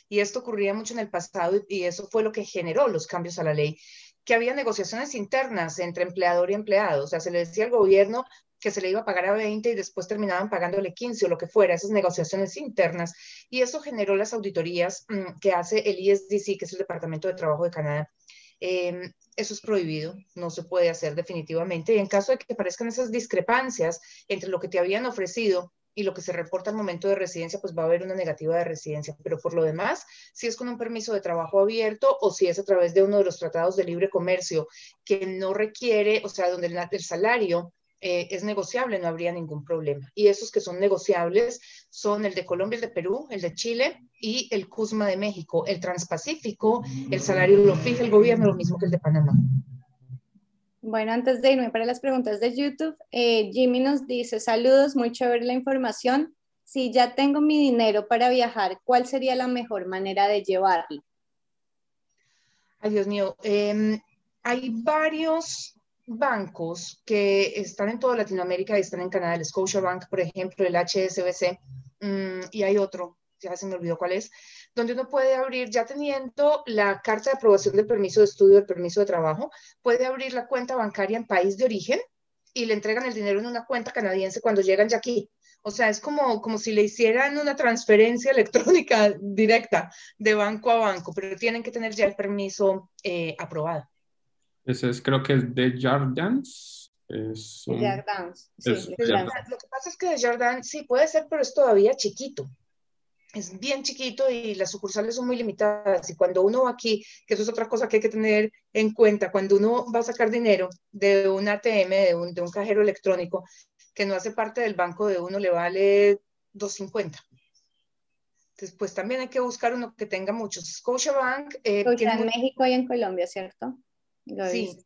y esto ocurría mucho en el pasado y eso fue lo que generó los cambios a la ley, que había negociaciones internas entre empleador y empleado. O sea, se le decía al gobierno que se le iba a pagar a 20 y después terminaban pagándole 15 o lo que fuera, esas negociaciones internas. Y eso generó las auditorías mm, que hace el ISDC, que es el Departamento de Trabajo de Canadá. Em, eso es prohibido, no se puede hacer definitivamente. Y en caso de que aparezcan esas discrepancias entre lo que te habían ofrecido y lo que se reporta al momento de residencia, pues va a haber una negativa de residencia. Pero por lo demás, si es con un permiso de trabajo abierto o si es a través de uno de los tratados de libre comercio que no requiere, o sea, donde el salario eh, es negociable, no habría ningún problema. Y esos que son negociables son el de Colombia, el de Perú, el de Chile y el CUSMA de México. El Transpacífico, el salario lo fija el gobierno, lo mismo que el de Panamá. Bueno, antes de irme para las preguntas de YouTube, eh, Jimmy nos dice, saludos, muy chévere la información. Si ya tengo mi dinero para viajar, ¿cuál sería la mejor manera de llevarlo? Ay, Dios mío, em, hay varios bancos que están en toda Latinoamérica y están en Canadá, el Scotiabank, por ejemplo, el HSBC, mm, y hay otro, ya se me olvidó cuál es, donde uno puede abrir, ya teniendo la carta de aprobación del permiso de estudio, del permiso de trabajo, puede abrir la cuenta bancaria en país de origen y le entregan el dinero en una cuenta canadiense cuando llegan ya aquí. O sea, es como, como si le hicieran una transferencia <laughs> electrónica directa de banco a banco, pero tienen que tener ya el permiso eh, aprobado. Ese es, creo que es de Jardins. Es un... Jardins, sí, Lo que pasa es que de Jardins sí puede ser, pero es todavía chiquito es bien chiquito y las sucursales son muy limitadas. Y cuando uno va aquí, que eso es otra cosa que hay que tener en cuenta, cuando uno va a sacar dinero de un ATM, de un, de un cajero electrónico, que no hace parte del banco de uno, le vale 250. Entonces, pues también hay que buscar uno que tenga muchos. Scotiabank. Eh, en México y en Colombia, ¿cierto? Sí.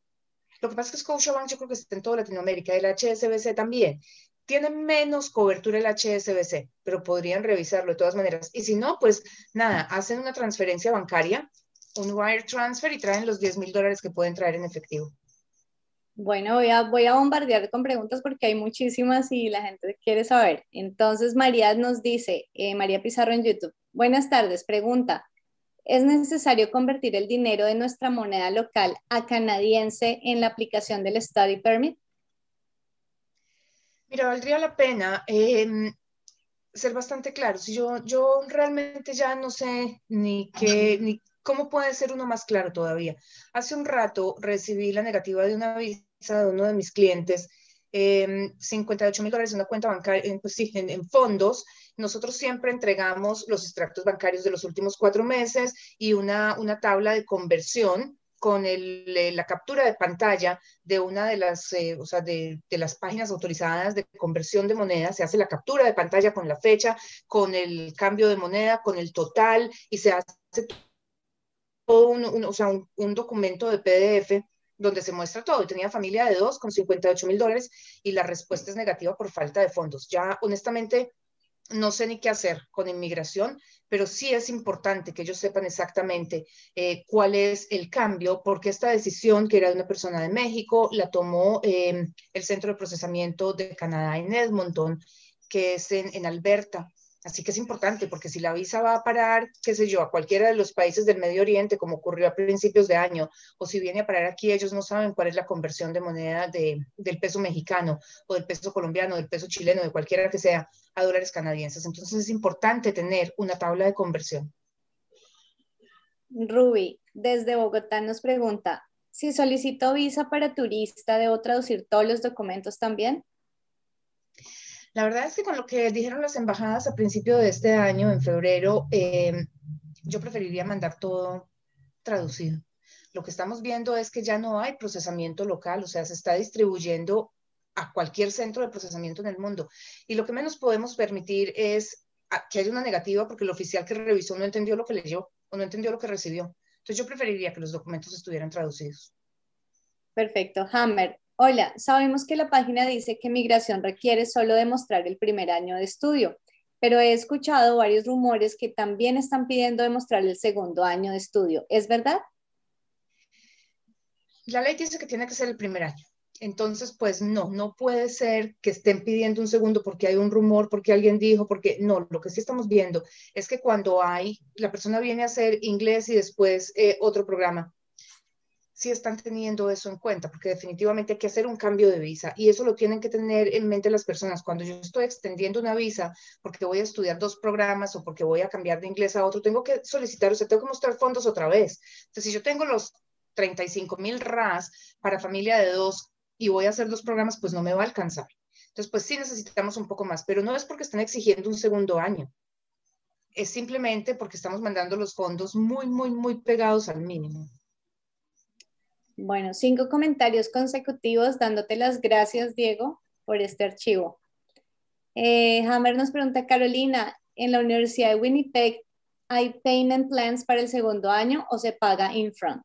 Lo que pasa es que Scotiabank yo creo que está en toda Latinoamérica, el HSBC también tiene menos cobertura el HSBC, pero podrían revisarlo de todas maneras. Y si no, pues nada, hacen una transferencia bancaria, un wire transfer y traen los 10 mil dólares que pueden traer en efectivo. Bueno, voy a, voy a bombardear con preguntas porque hay muchísimas y la gente quiere saber. Entonces, María nos dice, eh, María Pizarro en YouTube, buenas tardes, pregunta, ¿es necesario convertir el dinero de nuestra moneda local a canadiense en la aplicación del Study Permit? Mira, valdría la pena em, ser bastante claro. Si yo, yo realmente ya no sé ni qué, ni cómo puede ser uno más claro todavía. Hace un rato recibí la negativa de una visa de uno de mis clientes, 58 em, mil dólares en una cuenta bancaria, pues sí, en, fondos. Nosotros siempre entregamos los extractos bancarios de los últimos cuatro meses y una, una tabla de conversión con el, la captura de pantalla de una de las, eh, o sea, de, de, las páginas autorizadas de conversión de moneda, se hace la captura de pantalla con la fecha, con el cambio de moneda, con el total y se hace todo un, o sea, un, documento de PDF donde se muestra todo. Y tenía familia de dos con 58 mil dólares y la respuesta es negativa por falta de fondos. Ya honestamente no sé ni qué hacer con inmigración, pero sí es importante que ellos sepan exactamente eh, cuál es el cambio, porque esta decisión, que era de una persona de México, la tomó eh, el Centro de Procesamiento de Canadá en Edmonton, que es en Alberta. Así que es importante porque si la visa va a parar, qué sé yo, a cualquiera de los países del Medio Oriente, como ocurrió a principios de año, o si viene a parar aquí, ellos no saben cuál es la conversión de moneda de, del peso mexicano o del peso colombiano, del peso chileno, de cualquiera que sea, a dólares canadienses. Entonces es importante tener una tabla de conversión. Ruby, desde Bogotá nos pregunta, si solicito visa para turista, ¿debo traducir todos los documentos también? La verdad es que con lo que dijeron las embajadas a principio de este año, en febrero, eh, yo preferiría mandar todo traducido. Lo que estamos viendo es que ya no hay procesamiento local, o sea, se está distribuyendo a cualquier centro de procesamiento en el mundo. Y lo que menos podemos permitir es que haya una negativa porque el oficial que revisó no entendió lo que leyó o no entendió lo que recibió. Entonces yo preferiría que los documentos estuvieran traducidos. Perfecto. Hammer, Hola, sabemos que la página dice que migración requiere solo demostrar el primer año de estudio, pero he escuchado varios rumores que también están pidiendo demostrar el segundo año de estudio. ¿Es verdad? La ley dice que tiene que ser el primer año. Entonces, pues no, no puede ser que estén pidiendo un segundo porque hay un rumor, porque alguien dijo, porque no, lo que sí estamos viendo es que cuando hay, la persona viene a hacer inglés y después eh, otro programa, si están teniendo eso en cuenta, porque definitivamente hay que hacer un cambio de visa y eso lo tienen que tener en mente las personas. Cuando yo estoy extendiendo una visa porque voy a estudiar dos programas o porque voy a cambiar de inglés a otro, tengo que solicitar, o sea, tengo que mostrar fondos otra vez. Entonces, si yo tengo los 35 mil RAS para familia de dos y voy a hacer dos programas, pues no me va a alcanzar. Entonces, pues sí necesitamos un poco más, pero no es porque están exigiendo un segundo año. Es simplemente porque estamos mandando los fondos muy, muy, muy pegados al mínimo. Bueno, cinco comentarios consecutivos dándote las gracias, Diego, por este archivo. Eh, Hammer nos pregunta, Carolina, ¿en la Universidad de Winnipeg hay payment plans para el segundo año o se paga in front?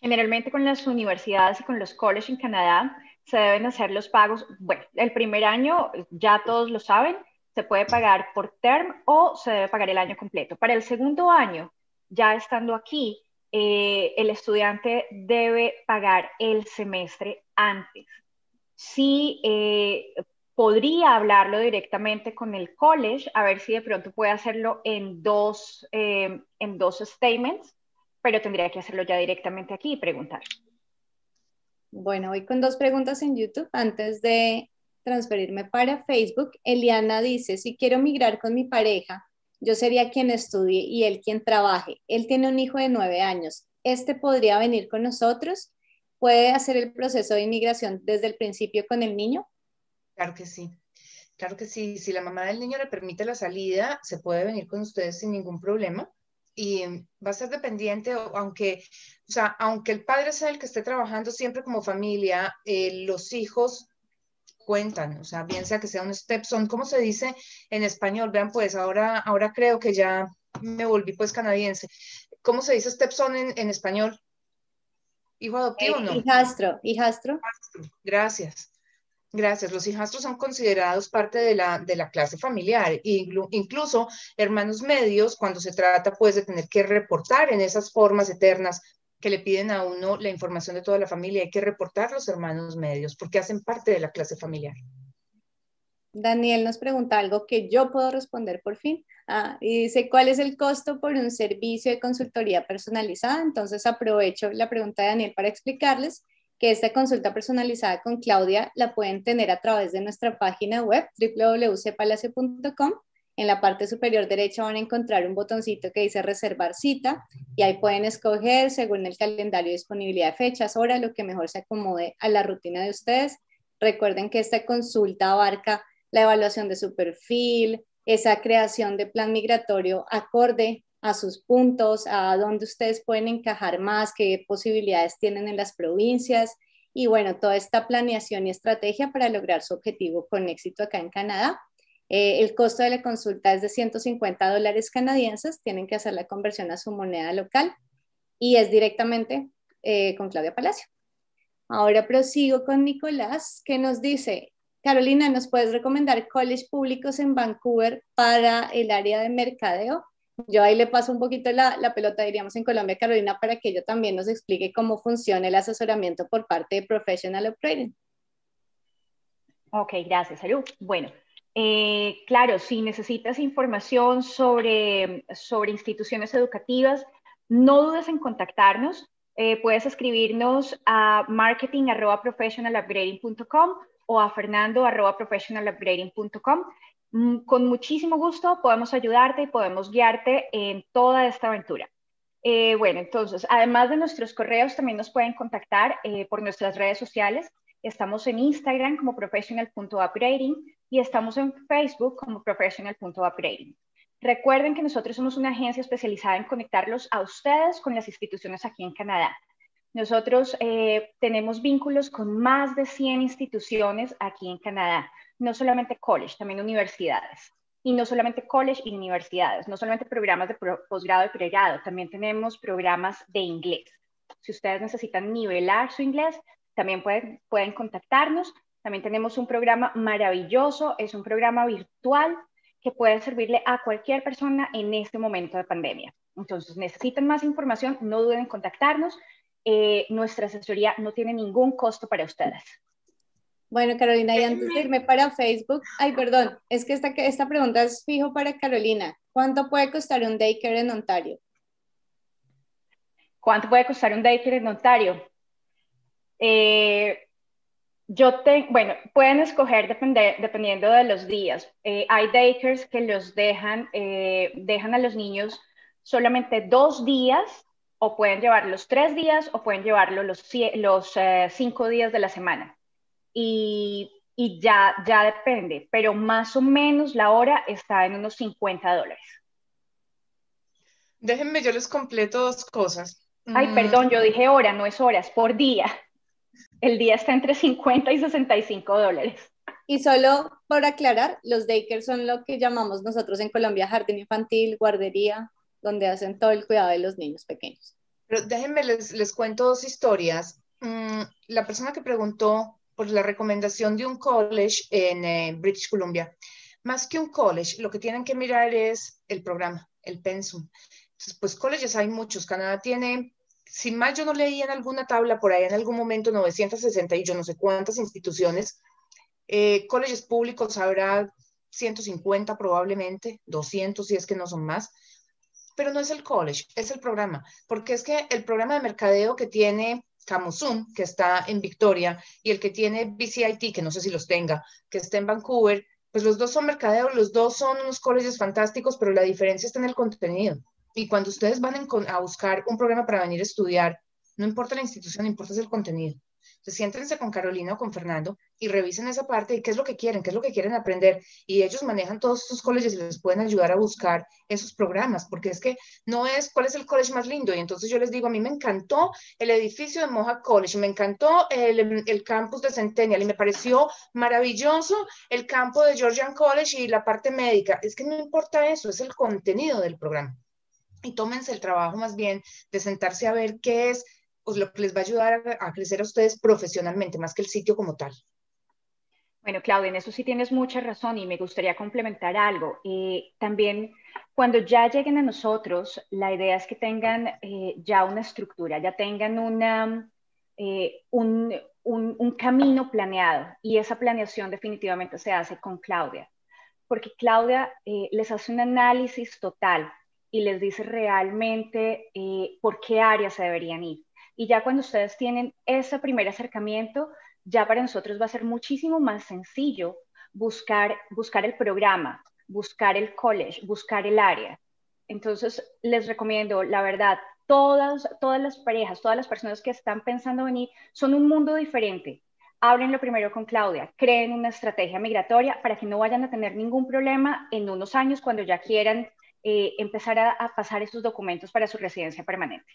Generalmente con las universidades y con los colleges en Canadá se deben hacer los pagos, bueno, el primer año ya todos lo saben, se puede pagar por term o se debe pagar el año completo. Para el segundo año, ya estando aquí, eh, el estudiante debe pagar el semestre antes. Si, eh, podría hablarlo directamente con el college, a ver si de pronto puede hacerlo en dos, eh, en dos statements, pero tendría que hacerlo ya directamente aquí y preguntar. Bueno, voy con dos preguntas en YouTube antes de transferirme para Facebook. Eliana dice, si quiero migrar con mi pareja, yo sería quien estudie y él quien trabaje. Él tiene un hijo de nueve años. ¿Este podría venir con nosotros? ¿Puede hacer el proceso de inmigración desde el principio con el niño? Claro que sí. Claro que sí. Si la mamá del niño le permite la salida, se puede venir con ustedes sin ningún problema y va a ser dependiente, aunque, o sea, aunque el padre sea el que esté trabajando siempre como familia, eh, los hijos cuentan, o sea, bien sea que sea un stepson, ¿cómo se dice en español? Vean, pues ahora, ahora creo que ya me volví pues canadiense. ¿Cómo se dice stepson en, en español? ¿Hijo adoptivo no? Hijastro, hijastro. Gracias. Gracias. Los hijastros son considerados parte de la, de la clase familiar. incluso hermanos medios, cuando se trata pues de tener que reportar en esas formas eternas que le piden a uno la información de toda la familia, hay que reportar los hermanos medios porque hacen parte de la clase familiar. Daniel nos pregunta algo que yo puedo responder por fin. Ah, y dice, ¿cuál es el costo por un servicio de consultoría personalizada? Entonces aprovecho la pregunta de Daniel para explicarles que esta consulta personalizada con Claudia la pueden tener a través de nuestra página web www.cepalace.com. En la parte superior derecha van a encontrar un botoncito que dice reservar cita y ahí pueden escoger según el calendario disponibilidad de fechas, hora, lo que mejor se acomode a la rutina de ustedes. Recuerden que esta consulta abarca la evaluación de su perfil, esa creación de plan migratorio acorde a sus puntos, a dónde ustedes pueden encajar más, qué posibilidades tienen en las provincias y bueno, toda esta planeación y estrategia para lograr su objetivo con éxito acá en Canadá. Eh, el costo de la consulta es de 150 dólares canadienses, tienen que hacer la conversión a su moneda local y es directamente eh, con Claudia Palacio. Ahora prosigo con Nicolás, que nos dice, Carolina, ¿nos puedes recomendar college públicos en Vancouver para el área de mercadeo? Yo ahí le paso un poquito la, la, pelota, diríamos, en Colombia, Carolina, para que ella también nos explique cómo funciona el asesoramiento por parte de Professional Upgrading. Ok, gracias, Salud. Bueno, eh, claro, si necesitas información sobre, sobre instituciones educativas, no dudes en contactarnos. Eh, puedes escribirnos a marketing.professionalupgrading.com o a fernando.professionalupgrading.com Mm, con muchísimo gusto podemos ayudarte y podemos guiarte en toda esta aventura. Eh, bueno, entonces, además de nuestros correos, también nos pueden contactar por nuestras redes sociales. Estamos en Instagram como professional.upgrading y estamos en Facebook como professional.upgrading. Recuerden que nosotros somos una agencia especializada en conectarlos a ustedes con las instituciones aquí en Canadá. Nosotros eh, tenemos vínculos con más de 100 instituciones aquí en Canadá no solamente college, también universidades. Y no solamente college y universidades, no solamente programas de posgrado y pregrado, también tenemos programas de inglés. Si ustedes necesitan nivelar su inglés, también pueden, pueden contactarnos. También tenemos un programa maravilloso, es un programa virtual que puede servirle a cualquier persona en este momento de pandemia. Entonces, necesitan más información, no duden en contactarnos. Eh, nuestra asesoría no tiene ningún costo para ustedes. Bueno, Carolina, y antes de irme para Facebook, ay, perdón, es que esta, esta pregunta es fijo para Carolina. ¿Cuánto puede costar un daycare en Ontario? ¿Cuánto puede costar un daycare en Ontario? Eh, yo te, bueno, pueden escoger dependiendo de los días. Eh, hay daycares que los dejan, eh, dejan a los niños solamente dos días, o pueden llevarlos tres días, o pueden llevarlo los, los cinco días de la semana y, ya, ya depende, pero más o menos la hora está en unos 50 dólares. Déjenme, yo les completo dos cosas. Ay, mm. perdón, yo dije hora, no es horas, por día. El día está entre 50 y 65 dólares. Y solo por aclarar, los daycares son lo que llamamos nosotros en Colombia jardín infantil, guardería, donde hacen todo el cuidado de los niños pequeños. Pero déjenme, les, les cuento dos historias. Mm, la persona que preguntó por la recomendación de un college en eh, British Columbia. Más que un college, lo que tienen que mirar es el programa, el pensum. Entonces, pues colleges hay muchos. Canadá tiene, si mal yo no leí en alguna tabla por ahí en algún momento, 960 y yo no sé cuántas instituciones. Eh, colegios públicos habrá 150 probablemente, 200 si es que no son más, pero no es el college, es el programa, porque es que el programa de mercadeo que tiene Camusum, que está en Victoria, y el que tiene BCIT, que no sé si los tenga, que está en Vancouver, pues los dos son mercadeo, los dos son unos colegios fantásticos, pero la diferencia está en el contenido. Y cuando ustedes van a buscar un programa para venir a estudiar, no importa la institución, importa el contenido. Entonces, siéntense con Carolina o con Fernando y revisen esa parte y qué es lo que quieren, qué es lo que quieren aprender. Y ellos manejan todos estos colegios y les pueden ayudar a buscar esos programas, porque es que no es cuál es el college más lindo. Y entonces yo les digo, a mí me encantó el edificio de Mohawk College, me encantó el, el campus de Centennial y me pareció maravilloso el campo de Georgian College y la parte médica. Es que no importa eso, es el contenido del programa. Y tómense el trabajo más bien de sentarse a ver qué es pues, lo que les va a ayudar a, crecer a ustedes profesionalmente, más que el sitio como tal. Bueno, Claudia, en eso sí tienes mucha razón y me gustaría complementar algo. Eh, también cuando ya lleguen a nosotros, la idea es que tengan eh, ya una estructura, ya tengan una, eh, un, un, un, camino planeado y esa planeación definitivamente se hace con Claudia, porque Claudia les hace un análisis total y les dice realmente por qué áreas se deberían ir. Y ya cuando ustedes tienen ese primer acercamiento, ya para nosotros va a ser muchísimo más sencillo buscar, buscar el programa, buscar el college, buscar el área. Entonces, les recomiendo, la verdad, todas, todas las parejas, todas las personas que están pensando venir, son un mundo diferente. Háblenlo primero con Claudia, creen una estrategia migratoria para que no vayan a tener ningún problema en unos años cuando ya quieran eh, empezar a, pasar esos documentos para su residencia permanente.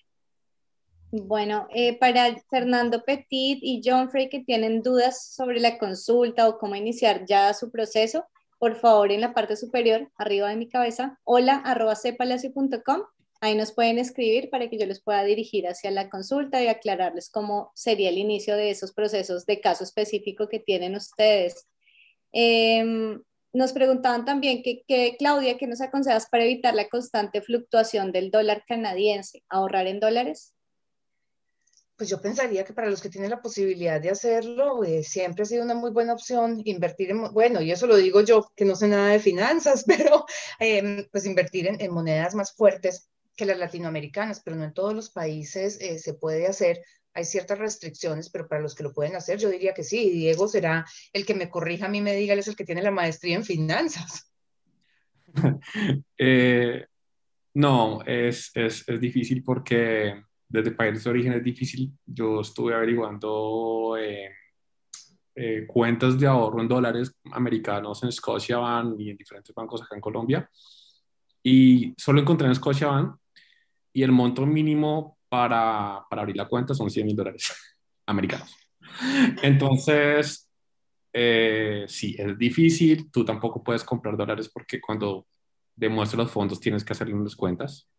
Bueno, eh, para Fernando Petit y John Frey que tienen dudas sobre la consulta o cómo iniciar ya su proceso, por favor en la parte superior, arriba de mi cabeza, hola arroba cepalacio.com. Ahí nos pueden escribir para que yo les pueda dirigir hacia la consulta y aclararles cómo sería el inicio de esos procesos de caso específico que tienen ustedes. Em, nos preguntaban también que, Claudia, ¿qué nos aconsejas para evitar la constante fluctuación del dólar canadiense? ¿Ahorrar en dólares? pues yo pensaría que para los que tienen la posibilidad de hacerlo, eh, siempre ha sido una muy buena opción invertir en, bueno, y eso lo digo yo, que no sé nada de finanzas, <laughs> pero em, pues invertir en, monedas más fuertes que las latinoamericanas, pero no en todos los países eh, se puede hacer. Hay ciertas restricciones, pero para los que lo pueden hacer, yo diría que sí. Diego será el que me corrija a mí, me diga, él es el que tiene la maestría en finanzas. <laughs> Eh, no, es, es, es difícil porque desde países de origen es difícil. Yo estuve averiguando eh, eh, cuentas de ahorro en dólares americanos en Scotiabank y en diferentes bancos acá en Colombia. Y solo encontré en Scotiabank y el monto mínimo para, para abrir la cuenta son 100 mil dólares <laughs> americanos. Entonces, eh, sí, es difícil. Tú tampoco puedes comprar dólares porque cuando demuestres los fondos tienes que hacerle unas cuentas.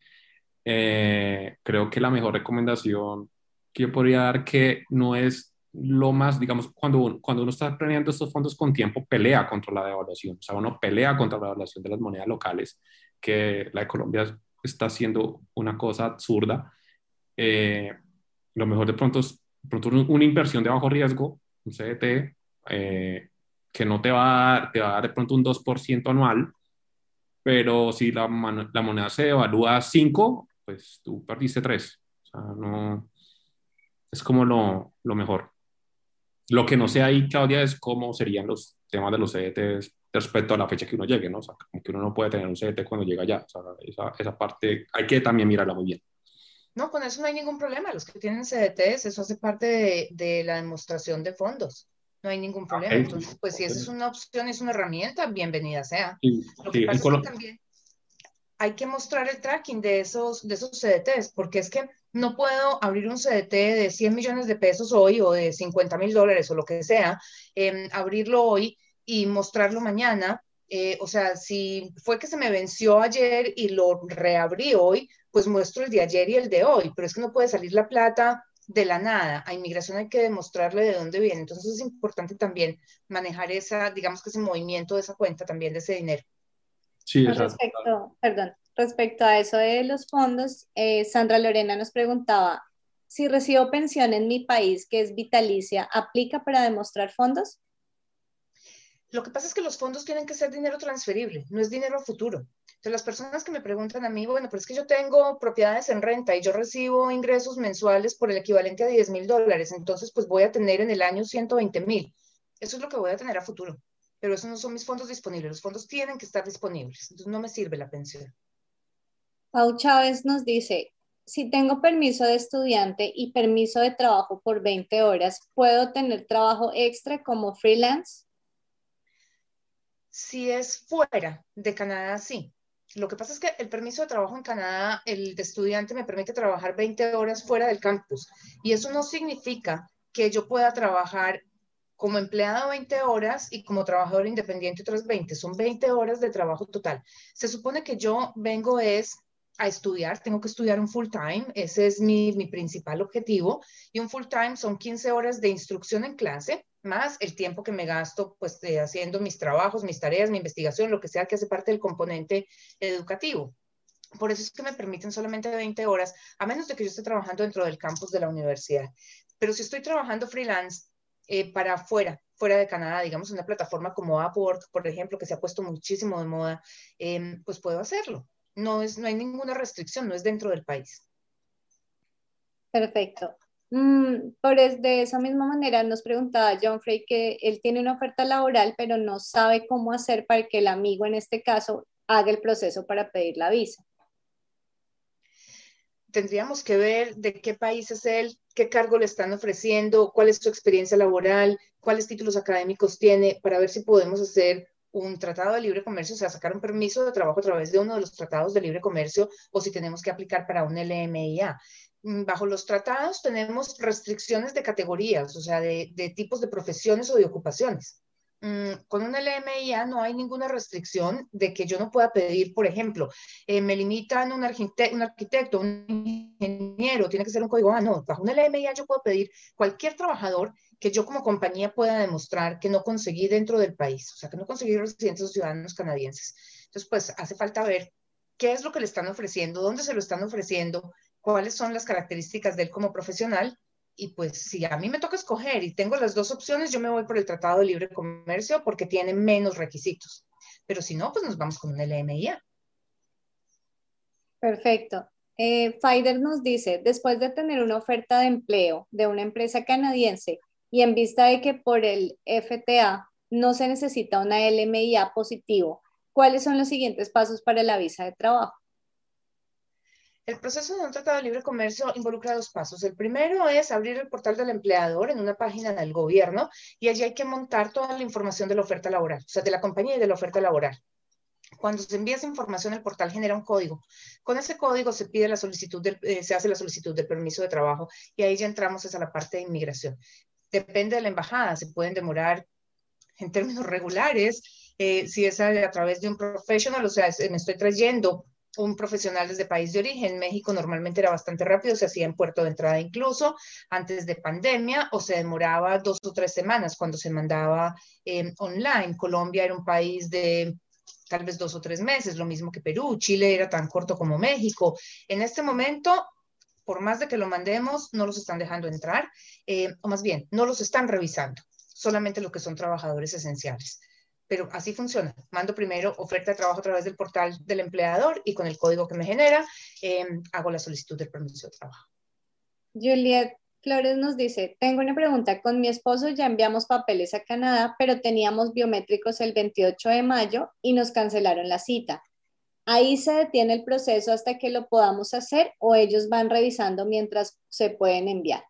Eh, creo que la mejor recomendación que yo podría dar que no es lo más, digamos, cuando uno, cuando uno está planeando estos fondos con tiempo, pelea contra la devaluación. O sea, uno pelea contra la devaluación de las monedas locales, que la Colombia está haciendo una cosa absurda. Eh, lo mejor de pronto es pronto una inversión de bajo riesgo, un CDT, eh, que no te va, a dar, te va a dar de pronto un 2% anual, pero si la, la moneda se devalúa a 5, pues tú perdiste tres. O sea, no, es como lo, lo mejor. Lo que no sé ahí, Claudia, es cómo serían los temas de los CDTs respecto a la fecha que uno llegue, ¿no? O sea, como que uno no puede tener un CDT cuando llega allá. O sea, esa, esa parte hay que también mirarla muy bien. No, con eso no hay ningún problema. Los que tienen CDTs, eso hace parte de, de la demostración de fondos. No hay ningún problema. Entonces, pues si esa es una opción, es una herramienta, bienvenida sea. Lo que pasa es que también hay que mostrar el tracking de esos, de esos CDTs, porque es que no puedo abrir un CDT de 100 millones de pesos hoy o de 50 mil dólares o lo que sea, eh, abrirlo hoy y mostrarlo mañana. Eh, o sea, si fue que se me venció ayer y lo reabrí hoy, pues muestro el de ayer y el de hoy, pero es que no puede salir la plata de la nada. A inmigración hay que demostrarle de dónde viene. Entonces es importante también manejar esa, digamos que ese movimiento de esa cuenta también, de ese dinero. Sí, respecto, perdón, respecto a eso de los fondos, eh, Sandra Lorena nos preguntaba, si recibo pensión en mi país, que es vitalicia, ¿aplica para demostrar fondos? Lo que pasa es que los fondos tienen que ser dinero transferible, no es dinero a futuro. Entonces, las personas que me preguntan a mí, bueno, pero es que yo tengo propiedades en renta y yo recibo ingresos mensuales por el equivalente a 10 mil dólares, entonces pues voy a tener en el año 120 mil. Eso es lo que voy a tener a futuro, pero esos no son mis fondos disponibles. Los fondos tienen que estar disponibles, entonces no me sirve la pensión. Pau Chávez nos dice, si tengo permiso de estudiante y permiso de trabajo por 20 horas, ¿puedo tener trabajo extra como freelance? Si es fuera de Canadá, sí. Lo que pasa es que el permiso de trabajo en Canadá, el de estudiante me permite trabajar 20 horas fuera del campus y eso no significa que yo pueda trabajar como empleado 20 horas y como trabajador independiente otras 20. Son 20 horas de trabajo total. Se supone que yo vengo es a estudiar, tengo que estudiar un full time, ese es mi, mi principal objetivo, y un full time son 15 horas de instrucción en clase, más el tiempo que me gasto pues haciendo mis trabajos, mis tareas, mi investigación, lo que sea que hace parte del componente educativo. Por eso es que me permiten solamente 20 horas, a menos de que yo esté trabajando dentro del campus de la universidad. Pero si estoy trabajando freelance eh, para fuera, fuera de Canadá, digamos, una plataforma como Upwork, por ejemplo, que se ha puesto muchísimo de moda, eh, pues puedo hacerlo no, es, no hay ninguna restricción, no es dentro del país. Perfecto. Mm, por de esa misma manera nos preguntaba John Frey que él tiene una oferta laboral, pero no sabe cómo hacer para que el amigo, en este caso, haga el proceso para pedir la visa. Tendríamos que ver de qué país es él, qué cargo le están ofreciendo, cuál es su experiencia laboral, cuáles títulos académicos tiene, para ver si podemos hacer un tratado de libre comercio, o sea, sacar un permiso de trabajo a través de uno de los tratados de libre comercio o si tenemos que aplicar para un LMIA. Mm, bajo los tratados tenemos restricciones de categorías, o sea, de, tipos de profesiones o de ocupaciones. Mm, con un LMIA no hay ninguna restricción de que yo no pueda pedir, por ejemplo, eh, me limitan un, un arquitecto, un ingeniero, tiene que ser un código A, no, bajo un LMIA yo puedo pedir cualquier trabajador que yo como compañía pueda demostrar que no conseguí dentro del país, o sea, que no conseguí residentes o ciudadanos canadienses. Entonces, pues hace falta ver qué es lo que le están ofreciendo, dónde se lo están ofreciendo, cuáles son las características de él como profesional. Y pues si a mí me toca escoger y tengo las dos opciones, yo me voy por el Tratado de Libre Comercio porque tiene menos requisitos. Pero si no, pues nos vamos con un LMIA. Perfecto. Eh, Fider nos dice, después de tener una oferta de empleo de una empresa canadiense, y en vista de que por el FTA no se necesita una LMIA positivo, ¿cuáles son los siguientes pasos para la visa de trabajo? El proceso de un tratado de libre comercio involucra dos pasos. El primero es abrir el portal del empleador en una página del gobierno y allí hay que montar toda la información de la oferta laboral, o sea, de la compañía y de la oferta laboral. Cuando se envía esa información, el portal genera un código. Con ese código se pide la solicitud, eh, se hace la solicitud del permiso de trabajo y ahí ya entramos a la parte de inmigración depende de la embajada, se pueden demorar en términos regulares, eh, si es a, través de un profesional, o sea, me estoy trayendo un profesional desde país de origen. México normalmente era bastante rápido, se hacía en puerto de entrada incluso antes de pandemia o se demoraba dos o tres semanas cuando se mandaba eh, online. Colombia era un país de tal vez dos o tres meses, lo mismo que Perú. Chile era tan corto como México. En este momento por más de que lo mandemos, no los están dejando entrar, eh, o más bien, no los están revisando, solamente lo que son trabajadores esenciales. Pero así funciona. Mando primero oferta de trabajo a través del portal del empleador y con el código que me genera, eh, hago la solicitud del permiso de trabajo. Juliet Flores nos dice, tengo una pregunta, con mi esposo ya enviamos papeles a Canadá, pero teníamos biométricos el 28 de mayo y nos cancelaron la cita. Ahí se detiene el proceso hasta que lo podamos hacer o ellos van revisando mientras se pueden enviar.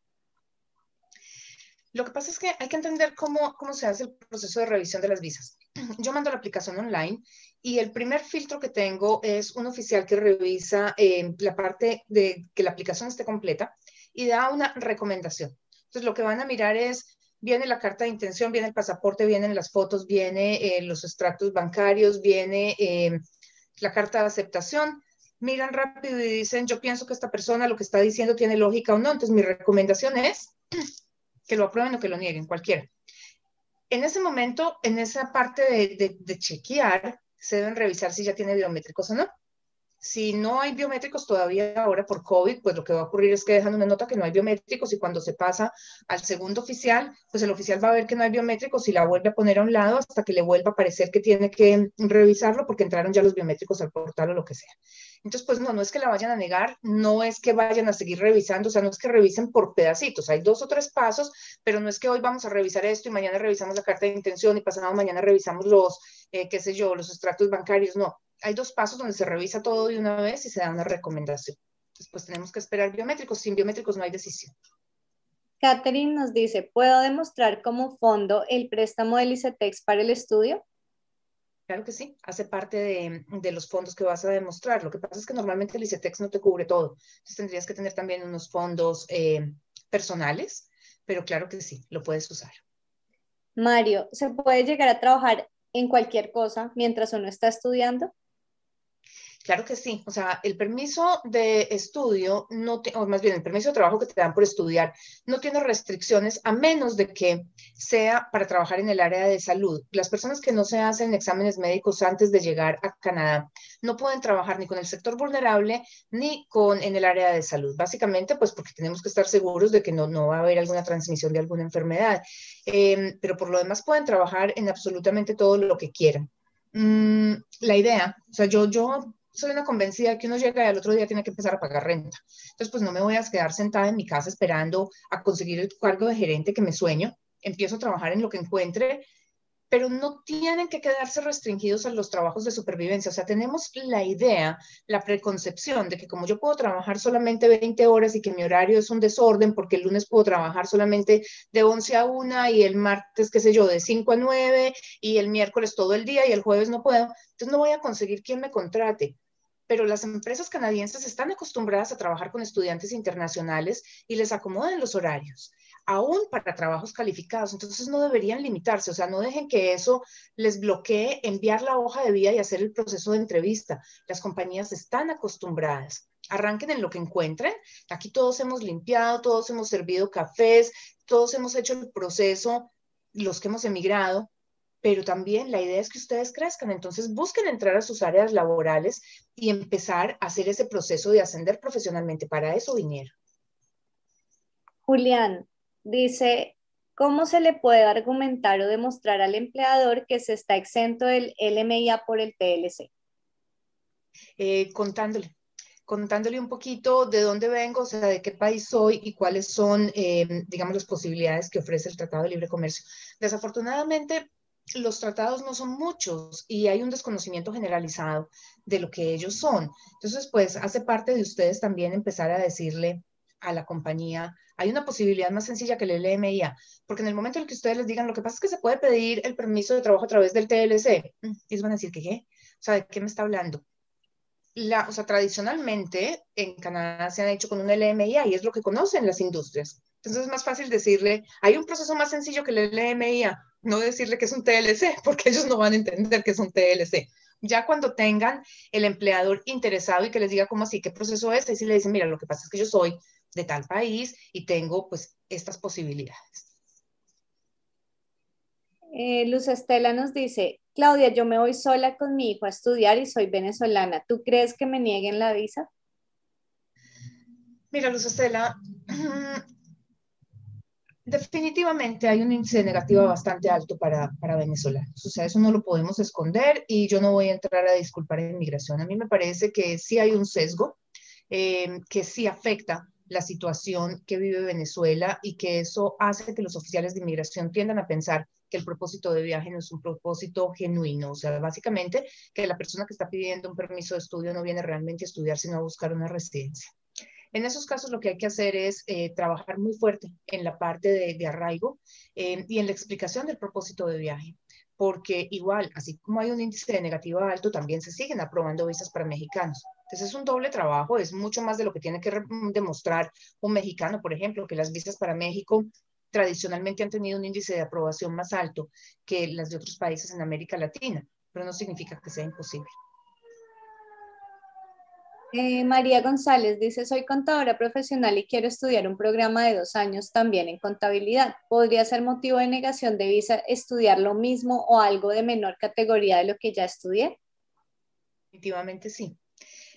Lo que pasa es que hay que entender cómo, cómo se hace el proceso de revisión de las visas. <clears throat> Yo mando la aplicación online y el primer filtro que tengo es un oficial que revisa eh, la parte de que la aplicación esté completa y da una recomendación. Entonces, lo que van a mirar es, viene la carta de intención, viene el pasaporte, vienen las fotos, viene eh, los extractos bancarios, viene eh, la carta de aceptación, miran rápido y dicen, yo pienso que esta persona lo que está diciendo tiene lógica o no. Entonces mi recomendación es <clears throat> que lo aprueben o que lo nieguen, cualquiera. En ese momento, en esa parte de, chequear, se deben revisar si ya tiene biométricos o no. Si no hay biométricos todavía ahora por COVID, pues lo que va a ocurrir es que dejan una nota que no hay biométricos y cuando se pasa al segundo oficial, pues el oficial va a ver que no hay biométricos y la vuelve a poner a un lado hasta que le vuelva a parecer que tiene que revisarlo porque entraron ya los biométricos al portal o lo que sea. Entonces, pues no, no es que la vayan a negar, no es que vayan a seguir revisando, o sea, no es que revisen por pedacitos, hay dos o tres pasos, pero no es que hoy vamos a revisar esto y mañana revisamos la carta de intención y pasado mañana revisamos los, eh, qué sé yo, los extractos bancarios, no hay dos pasos donde se revisa todo de una vez y se da una recomendación. Después tenemos que esperar biométricos. Sin biométricos no hay decisión. Catherine nos dice, ¿puedo demostrar como fondo el préstamo del ICETEX para el estudio? Claro que sí, hace parte de, los fondos que vas a demostrar. Lo que pasa es que normalmente el ICETEX no te cubre todo. Entonces tendrías que tener también unos fondos eh, personales, pero claro que sí, lo puedes usar. Mario, ¿se puede llegar a trabajar en cualquier cosa mientras uno está estudiando? Claro que sí. O sea, el permiso de estudio, no o más bien el permiso de trabajo que te dan por estudiar, no tiene restricciones a menos de que sea para trabajar en el área de salud. Las personas que no se hacen exámenes médicos antes de llegar a Canadá no pueden trabajar ni con el sector vulnerable ni con en el área de salud. Básicamente, pues porque tenemos que estar seguros de que no, no va a haber alguna transmisión de alguna enfermedad. Em, pero por lo demás pueden trabajar en absolutamente todo lo que quieran. Mm, la idea, o sea, yo soy una convencida que uno llega y al otro día tiene que empezar a pagar renta. Entonces, pues no me voy a quedar sentada en mi casa esperando a conseguir el cargo de gerente que me sueño. Empiezo a trabajar en lo que encuentre, pero no tienen que quedarse restringidos a los trabajos de supervivencia. O sea, tenemos la idea, la preconcepción de que como yo puedo trabajar solamente 20 horas y que mi horario es un desorden porque el lunes puedo trabajar solamente de 11 a 1 y el martes, qué sé yo, de 5 a 9 y el miércoles todo el día y el jueves no puedo, entonces no voy a conseguir quien me contrate pero las empresas canadienses están acostumbradas a trabajar con estudiantes internacionales y les acomodan los horarios, aún para trabajos calificados. Entonces no deberían limitarse, o sea, no dejen que eso les bloquee enviar la hoja de vida y hacer el proceso de entrevista. Las compañías están acostumbradas. Arranquen en lo que encuentren. Aquí todos hemos limpiado, todos hemos servido cafés, todos hemos hecho el proceso, los que hemos emigrado, pero también la idea es que ustedes crezcan, entonces busquen entrar a sus áreas laborales y empezar a hacer ese proceso de ascender profesionalmente. Para eso vinieron. Julián dice, ¿cómo se le puede argumentar o demostrar al empleador que se está exento del LMIA por el TLC? Eh, contándole, contándole un poquito de dónde vengo, o sea, de qué país soy y cuáles son, eh, digamos, las posibilidades que ofrece el Tratado de Libre Comercio. Desafortunadamente, los tratados no son muchos y hay un desconocimiento generalizado de lo que ellos son. Entonces, pues hace parte de ustedes también empezar a decirle a la compañía, hay una posibilidad más sencilla que el LMIA, porque en el momento en el que ustedes les digan, lo que pasa es que se puede pedir el permiso de trabajo a través del TLC, mm, ellos van a decir que qué, o sea, ¿de qué me está hablando? La, o sea, tradicionalmente en Canadá se han hecho con un LMIA y es lo que conocen las industrias. Entonces es más fácil decirle, hay un proceso más sencillo que el LMIA, no decirle que es un TLC, <laughs> porque ellos no van a entender que es un TLC. Ya cuando tengan el empleador interesado y que les diga cómo así, qué proceso es, ahí sí le dicen, mira, lo que pasa es que yo soy de tal país y tengo pues estas posibilidades. Eh, Luz Estela nos dice, Claudia, yo me voy sola con mi hijo a estudiar y soy venezolana. ¿Tú crees que me nieguen la visa? Mira, Luz Estela, <clears throat> Definitivamente hay un índice de negativa bastante alto para, para, venezolanos. O sea, eso no lo podemos esconder y yo no voy a entrar a disculpar a inmigración. A mí me parece que sí hay un sesgo eh, que sí afecta la situación que vive Venezuela y que eso hace que los oficiales de inmigración tiendan a pensar que el propósito de viaje no es un propósito genuino. O sea, básicamente que la persona que está pidiendo un permiso de estudio no viene realmente a estudiar, sino a buscar una residencia. En esos casos lo que hay que hacer es eh, trabajar muy fuerte en la parte de, arraigo eh, y en la explicación del propósito de viaje, porque igual, así como hay un índice de negativa alto, también se siguen aprobando visas para mexicanos. Entonces es un doble trabajo, es mucho más de lo que tiene que demostrar un mexicano, por ejemplo, que las visas para México tradicionalmente han tenido un índice de aprobación más alto que las de otros países en América Latina, pero no significa que sea imposible. Eh, María González dice, soy contadora profesional y quiero estudiar un programa de dos años también en contabilidad. ¿Podría ser motivo de negación de visa estudiar lo mismo o algo de menor categoría de lo que ya estudié? Definitivamente sí.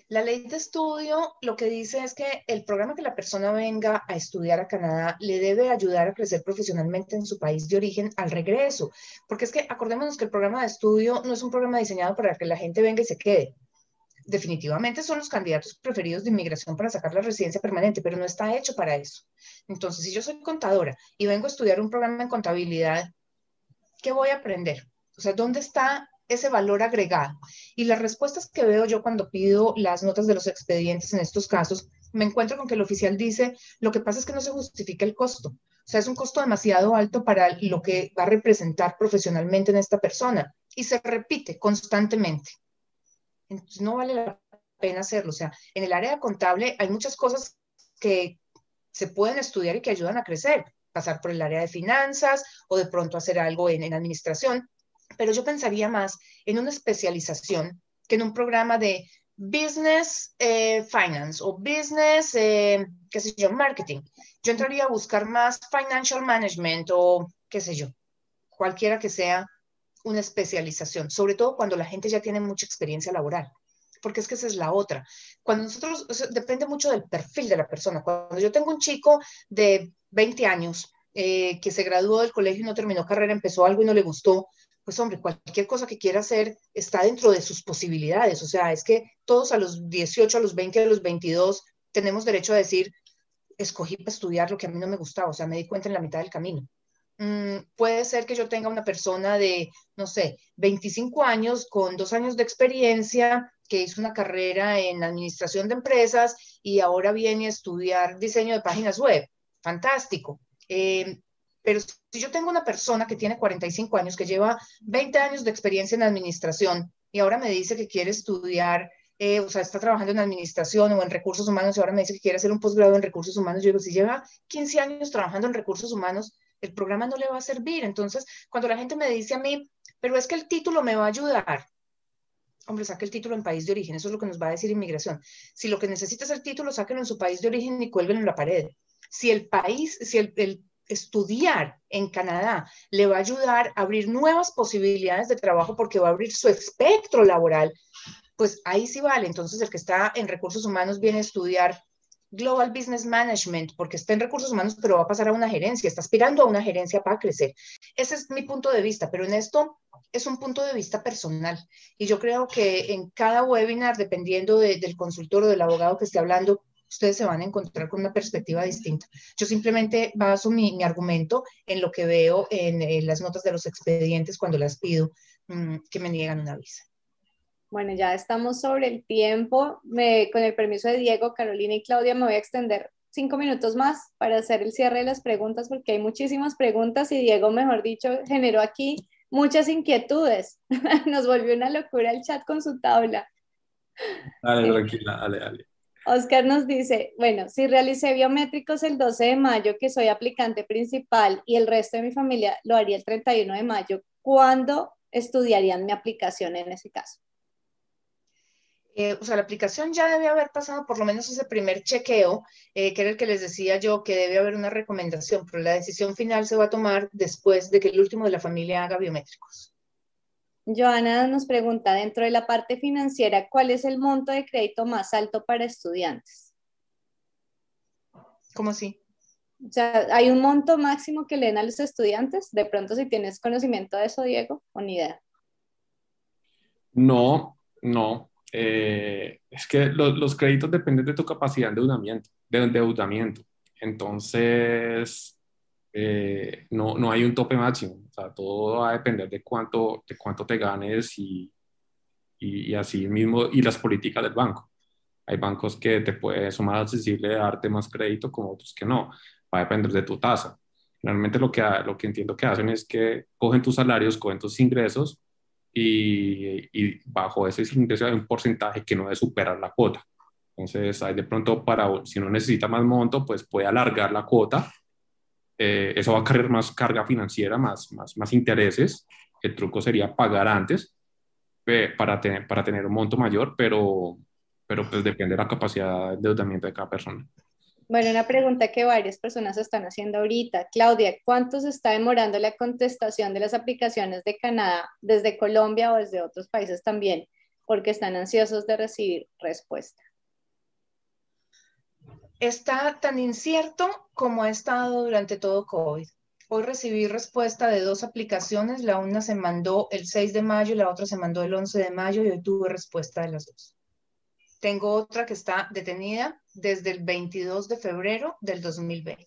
La ley de estudio lo que dice es que el programa que la persona venga a estudiar a Canadá le debe ayudar a crecer profesionalmente en su país de origen al regreso, porque es que acordémonos que el programa de estudio no es un programa diseñado para que la gente venga y se quede. Definitivamente son los candidatos preferidos de inmigración para sacar la residencia permanente, pero no está hecho para eso. Entonces, si yo soy contadora y vengo a estudiar un programa en contabilidad, ¿qué voy a aprender? O sea, ¿dónde está ese valor agregado. Y las respuestas que veo yo cuando pido las notas de los expedientes en estos casos, me encuentro con que el oficial dice, lo que pasa es que no se justifica el costo. O sea, es un costo demasiado alto para lo que va a representar profesionalmente en esta persona. Y se repite constantemente. Entonces, no vale la pena hacerlo. O sea, en el área contable hay muchas cosas que se pueden estudiar y que ayudan a crecer. Pasar por el área de finanzas o de pronto hacer algo en, en administración pero yo pensaría más en una especialización que en un programa de business eh, finance o business, eh, qué sé yo, marketing. Yo entraría a buscar más financial management o qué sé yo, cualquiera que sea una especialización, sobre todo cuando la gente ya tiene mucha experiencia laboral, porque es que esa es la otra. Cuando nosotros, depende mucho del perfil de la persona. Cuando yo tengo un chico de 20 años eh, que se graduó del colegio y no terminó carrera, empezó algo y no le gustó, pues hombre, cualquier cosa que quiera hacer está dentro de sus posibilidades. O sea, es que todos a los 18, a los 20, a los 22 tenemos derecho a decir, escogí para estudiar lo que a mí no me gustaba, o sea, me di cuenta en la mitad del camino. Mm, puede ser que yo tenga una persona de, no sé, 25 años con dos años de experiencia, que hizo una carrera en administración de empresas y ahora viene a estudiar diseño de páginas web. Fantástico. Eh, pero si yo tengo una persona que tiene 45 años, que lleva 20 años de experiencia en administración y ahora me dice que quiere estudiar, eh, o sea, está trabajando en administración o en recursos humanos y ahora me dice que quiere hacer un posgrado en recursos humanos, yo digo, si lleva 15 años trabajando en recursos humanos, el programa no le va a servir. Entonces, cuando la gente me dice a mí, pero es que el título me va a ayudar, hombre, saque el título en país de origen, eso es lo que nos va a decir inmigración. Si lo que necesita es el título, sáquenlo en su país de origen y cuélguenlo en la pared. Si el país, si el, el estudiar en Canadá le va a ayudar a abrir nuevas posibilidades de trabajo porque va a abrir su espectro laboral, pues ahí sí vale. Entonces el que está en recursos humanos viene a estudiar Global Business Management porque está en recursos humanos, pero va a pasar a una gerencia, está aspirando a una gerencia para crecer. Ese es mi punto de vista, pero en esto es un punto de vista personal. Y yo creo que en cada webinar, dependiendo del consultor o del abogado que esté hablando, ustedes se van a encontrar con una perspectiva distinta. Yo simplemente baso mi, mi argumento en lo que veo en, las notas de los expedientes cuando las pido mm, que me niegan una visa. Bueno, ya estamos sobre el tiempo. Me, con el permiso de Diego, Carolina y Claudia, me voy a extender cinco minutos más para hacer el cierre de las preguntas, porque hay muchísimas preguntas y Diego, mejor dicho, generó aquí muchas inquietudes. <laughs> Nos volvió una locura el chat con su tabla. Dale, tranquila, dale, dale. Oscar nos dice, bueno, si realicé biométricos el 12 de mayo, que soy aplicante principal, y el resto de mi familia lo haría el 31 de mayo, ¿cuándo estudiarían mi aplicación en ese caso? Eh, o sea, la aplicación ya debe haber pasado por lo menos ese primer chequeo, eh, que era el que les decía yo, que debe haber una recomendación, pero la decisión final se va a tomar después de que el último de la familia haga biométricos. Joana nos pregunta, dentro de la parte financiera, ¿cuál es el monto de crédito más alto para estudiantes? ¿Cómo así? O sea, ¿hay un monto máximo que le den a los estudiantes? De pronto, si tienes conocimiento de eso, Diego, o ni idea. No, no. Eh, es que los créditos dependen de tu capacidad de endeudamiento, de endeudamiento. Entonces, eh, no, no hay un tope máximo, o sea, todo va a depender de cuánto, de cuánto te ganes y, y, así mismo, y las políticas del banco. Hay bancos que te pueden, son más accesibles a darte más crédito, como otros que no, va a depender de tu tasa. Realmente lo que, lo que entiendo que hacen es que cogen tus salarios, cogen tus ingresos y, y bajo ese ingreso hay un porcentaje que no debe superar la cuota. Entonces, hay de pronto para, si uno necesita más monto, pues puede alargar la cuota eh, eso va a cargar más carga financiera, más, más, más intereses. El truco sería pagar antes eh, para, tener, para tener un monto mayor, pero, pero pues depende de la capacidad de endeudamiento de cada persona. Bueno, una pregunta que varias personas están haciendo ahorita. Claudia, ¿cuánto se está demorando la contestación de las aplicaciones de Canadá desde Colombia o desde otros países también? porque están ansiosos de recibir respuesta? Está tan incierto como ha estado durante todo COVID. Hoy recibí respuesta de dos aplicaciones, la una se mandó el 6 de mayo y la otra se mandó el 11 de mayo y hoy tuve respuesta de las dos. Tengo otra que está detenida desde el 22 de febrero del 2020.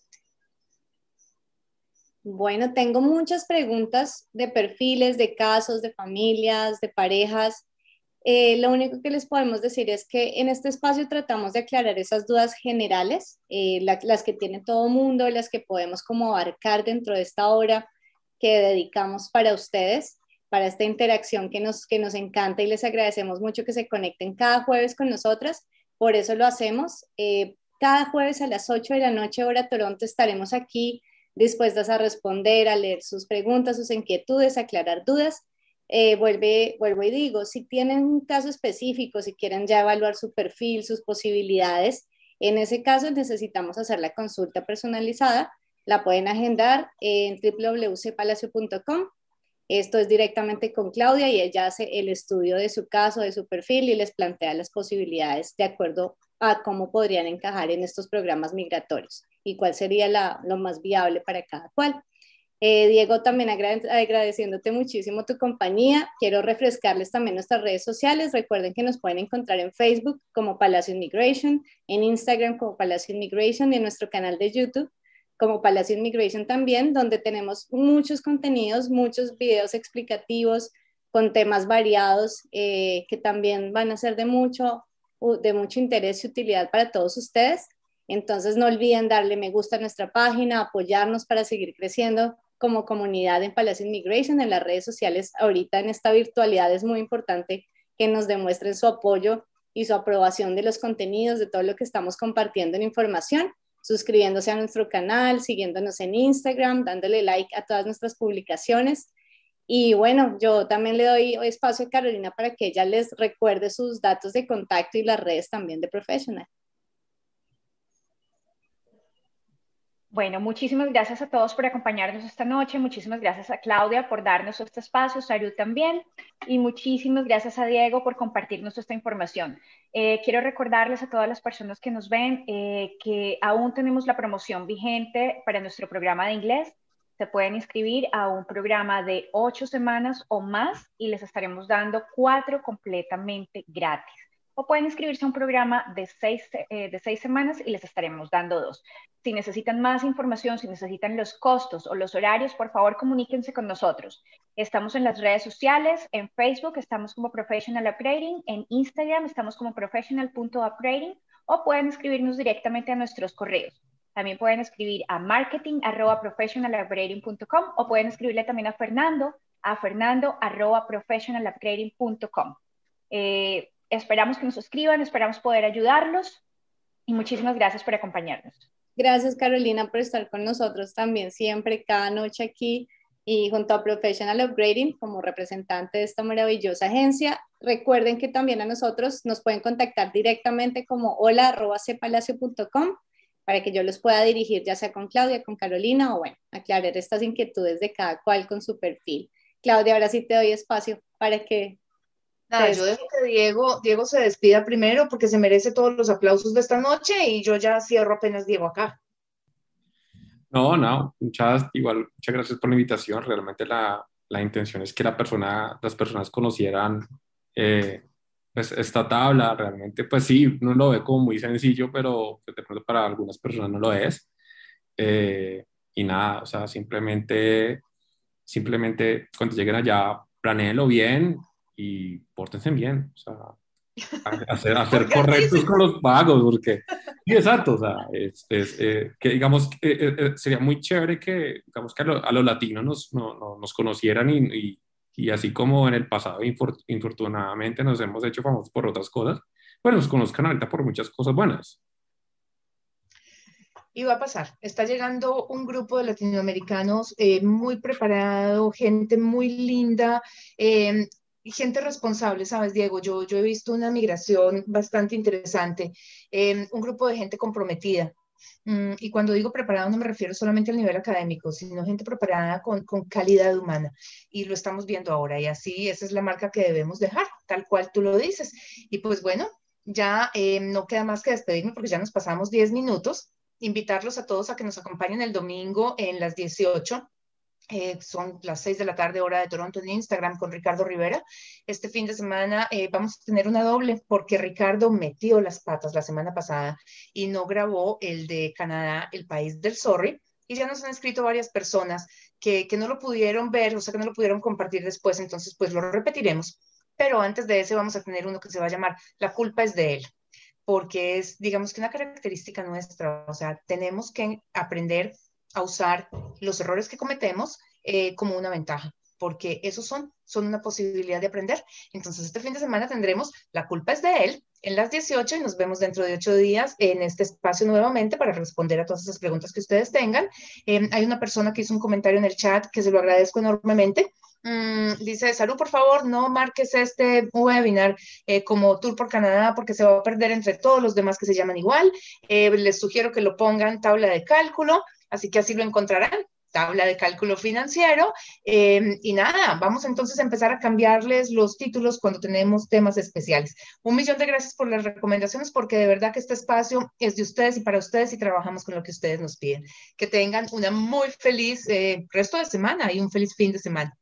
Bueno, tengo muchas preguntas de perfiles, de casos, de familias, de parejas. Eh, lo único que les podemos decir es que en este espacio tratamos de aclarar esas dudas generales, eh, las que tiene todo mundo, las que podemos como abarcar dentro de esta hora que dedicamos para ustedes, para esta interacción que nos, que nos encanta y les agradecemos mucho que se conecten cada jueves con nosotras. Por eso lo hacemos. Eh, cada jueves a las 8 de la noche, hora Toronto, estaremos aquí dispuestas a responder, a leer sus preguntas, sus inquietudes, aclarar dudas. Eh, vuelve, vuelvo y digo, si tienen un caso específico, si quieren ya evaluar su perfil, sus posibilidades, en ese caso necesitamos hacer la consulta personalizada. La pueden agendar en www.palacio.com. Esto es directamente con Claudia y ella hace el estudio de su caso, de su perfil y les plantea las posibilidades de acuerdo a cómo podrían encajar en estos programas migratorios y cuál sería lo más viable para cada cual. Eh, Diego, también agradeciéndote muchísimo tu compañía. Quiero refrescarles también nuestras redes sociales. Recuerden que nos pueden encontrar en Facebook como Palacio Immigration, en Instagram como Palacio Immigration y en nuestro canal de YouTube como Palacio Immigration también, donde tenemos muchos contenidos, muchos videos explicativos con temas variados eh, que también van a ser de mucho, de mucho interés y utilidad para todos ustedes. Entonces no olviden darle me gusta a nuestra página, apoyarnos para seguir creciendo como comunidad en Palacio Immigration, en las redes sociales. Ahorita en esta virtualidad es muy importante que nos demuestren su apoyo y su aprobación de los contenidos, de todo lo que estamos compartiendo en información, suscribiéndose a nuestro canal, siguiéndonos en Instagram, dándole like a todas nuestras publicaciones. Y bueno, yo también le doy espacio a Carolina para que ella les recuerde sus datos de contacto y las redes también de Professional. Bueno, muchísimas gracias a todos por acompañarnos esta noche. Muchísimas gracias a Claudia por darnos este espacio, Saru también. Y muchísimas gracias a Diego por compartirnos esta información. Eh, quiero recordarles a todas las personas que nos ven eh, que aún tenemos la promoción vigente para nuestro programa de inglés. Se pueden inscribir a un programa de ocho semanas o más y les estaremos dando cuatro completamente gratis o pueden inscribirse a un programa de seis, eh, de seis semanas y les estaremos dando dos. Si necesitan más información, si necesitan los costos o los horarios, por favor comuníquense con nosotros. Estamos en las redes sociales, en Facebook estamos como Professional Upgrading, en Instagram estamos como professional.upgrading o pueden escribirnos directamente a nuestros correos. También pueden escribir a marketing.professionalupgrading.com o pueden escribirle también a Fernando a fernando.professionalupgrading.com. Eh, Esperamos que nos suscriban, esperamos poder ayudarlos y muchísimas gracias por acompañarnos. Gracias Carolina por estar con nosotros también siempre, cada noche aquí y junto a Professional Upgrading como representante de esta maravillosa agencia. Recuerden que también a nosotros nos pueden contactar directamente como hola.cpalacio.com para que yo los pueda dirigir ya sea con Claudia, con Carolina o bueno, aclarar estas inquietudes de cada cual con su perfil. Claudia, ahora sí te doy espacio para que Nada, yo dejo que Diego, Diego se despida primero porque se merece todos los aplausos de esta noche y yo ya cierro apenas Diego acá. No, no, muchas, igual, muchas gracias por la invitación. Realmente la, la intención es que la persona, las personas conocieran eh, pues, esta tabla. Realmente, pues sí, uno lo ve como muy sencillo, pero pues, de pronto para algunas personas no lo es. Eh, y nada, o sea, simplemente, simplemente cuando lleguen allá, planeenlo bien, y pórtense bien, o sea, <laughs> hacer, hacer correctos con los pagos, porque, sí, exacto, o sea, es, eh, que digamos, eh, eh, sería muy chévere que, digamos, que a, los latinos nos, no, nos conocieran y, y, así como en el pasado, infortunadamente, nos hemos hecho famosos por otras cosas, bueno, nos conozcan ahorita por muchas cosas buenas. Y va a pasar. Está llegando un grupo de latinoamericanos muy preparado, gente muy linda, eh, gente responsable, ¿sabes, Diego? Yo, yo he visto una migración bastante interesante, eh, un grupo de gente comprometida. Mm, y cuando digo preparado no me refiero solamente al nivel académico, sino gente preparada con, con calidad humana. Y lo estamos viendo ahora. Y así esa es la marca que debemos dejar tal cual tú lo dices. Y pues bueno, ya eh, no queda más que despedirme porque ya nos pasamos 10 minutos. Invitarlos a todos a que nos acompañen el domingo en las 18 eh, son las 6 de la tarde hora de Toronto en Instagram con Ricardo Rivera. Este fin de semana eh, vamos a tener una doble porque Ricardo metió las patas la semana pasada y no grabó el de Canadá, el país del sorry. Y ya nos han escrito varias personas que, que no lo pudieron ver, o sea, que no lo pudieron compartir después, entonces pues lo repetiremos. Pero antes de ese vamos a tener uno que se va a llamar La culpa es de él porque es, digamos que una característica nuestra, o sea, tenemos que aprender a usar los errores que cometemos eh, como una ventaja, porque esos son, son una posibilidad de aprender. Entonces, este fin de semana tendremos La culpa es de él en las 18 y nos vemos dentro de ocho días en este espacio nuevamente para responder a todas esas preguntas que ustedes tengan. Em, hay una persona que hizo un comentario en el chat que se lo agradezco enormemente. Mm, dice, Salud, por favor, no marques este webinar eh, como Tour por Canadá porque se va a perder entre todos los demás que se llaman igual. Eh, les sugiero que lo pongan tabla de cálculo así que así lo encontrarán tabla de cálculo financiero. Em, y nada, vamos entonces a empezar a cambiarles los títulos cuando tenemos temas especiales. Un millón de gracias por las recomendaciones, porque de verdad que este espacio es de ustedes y para ustedes y trabajamos con lo que ustedes nos piden. Que tengan una muy feliz eh, resto de semana y un feliz fin de semana.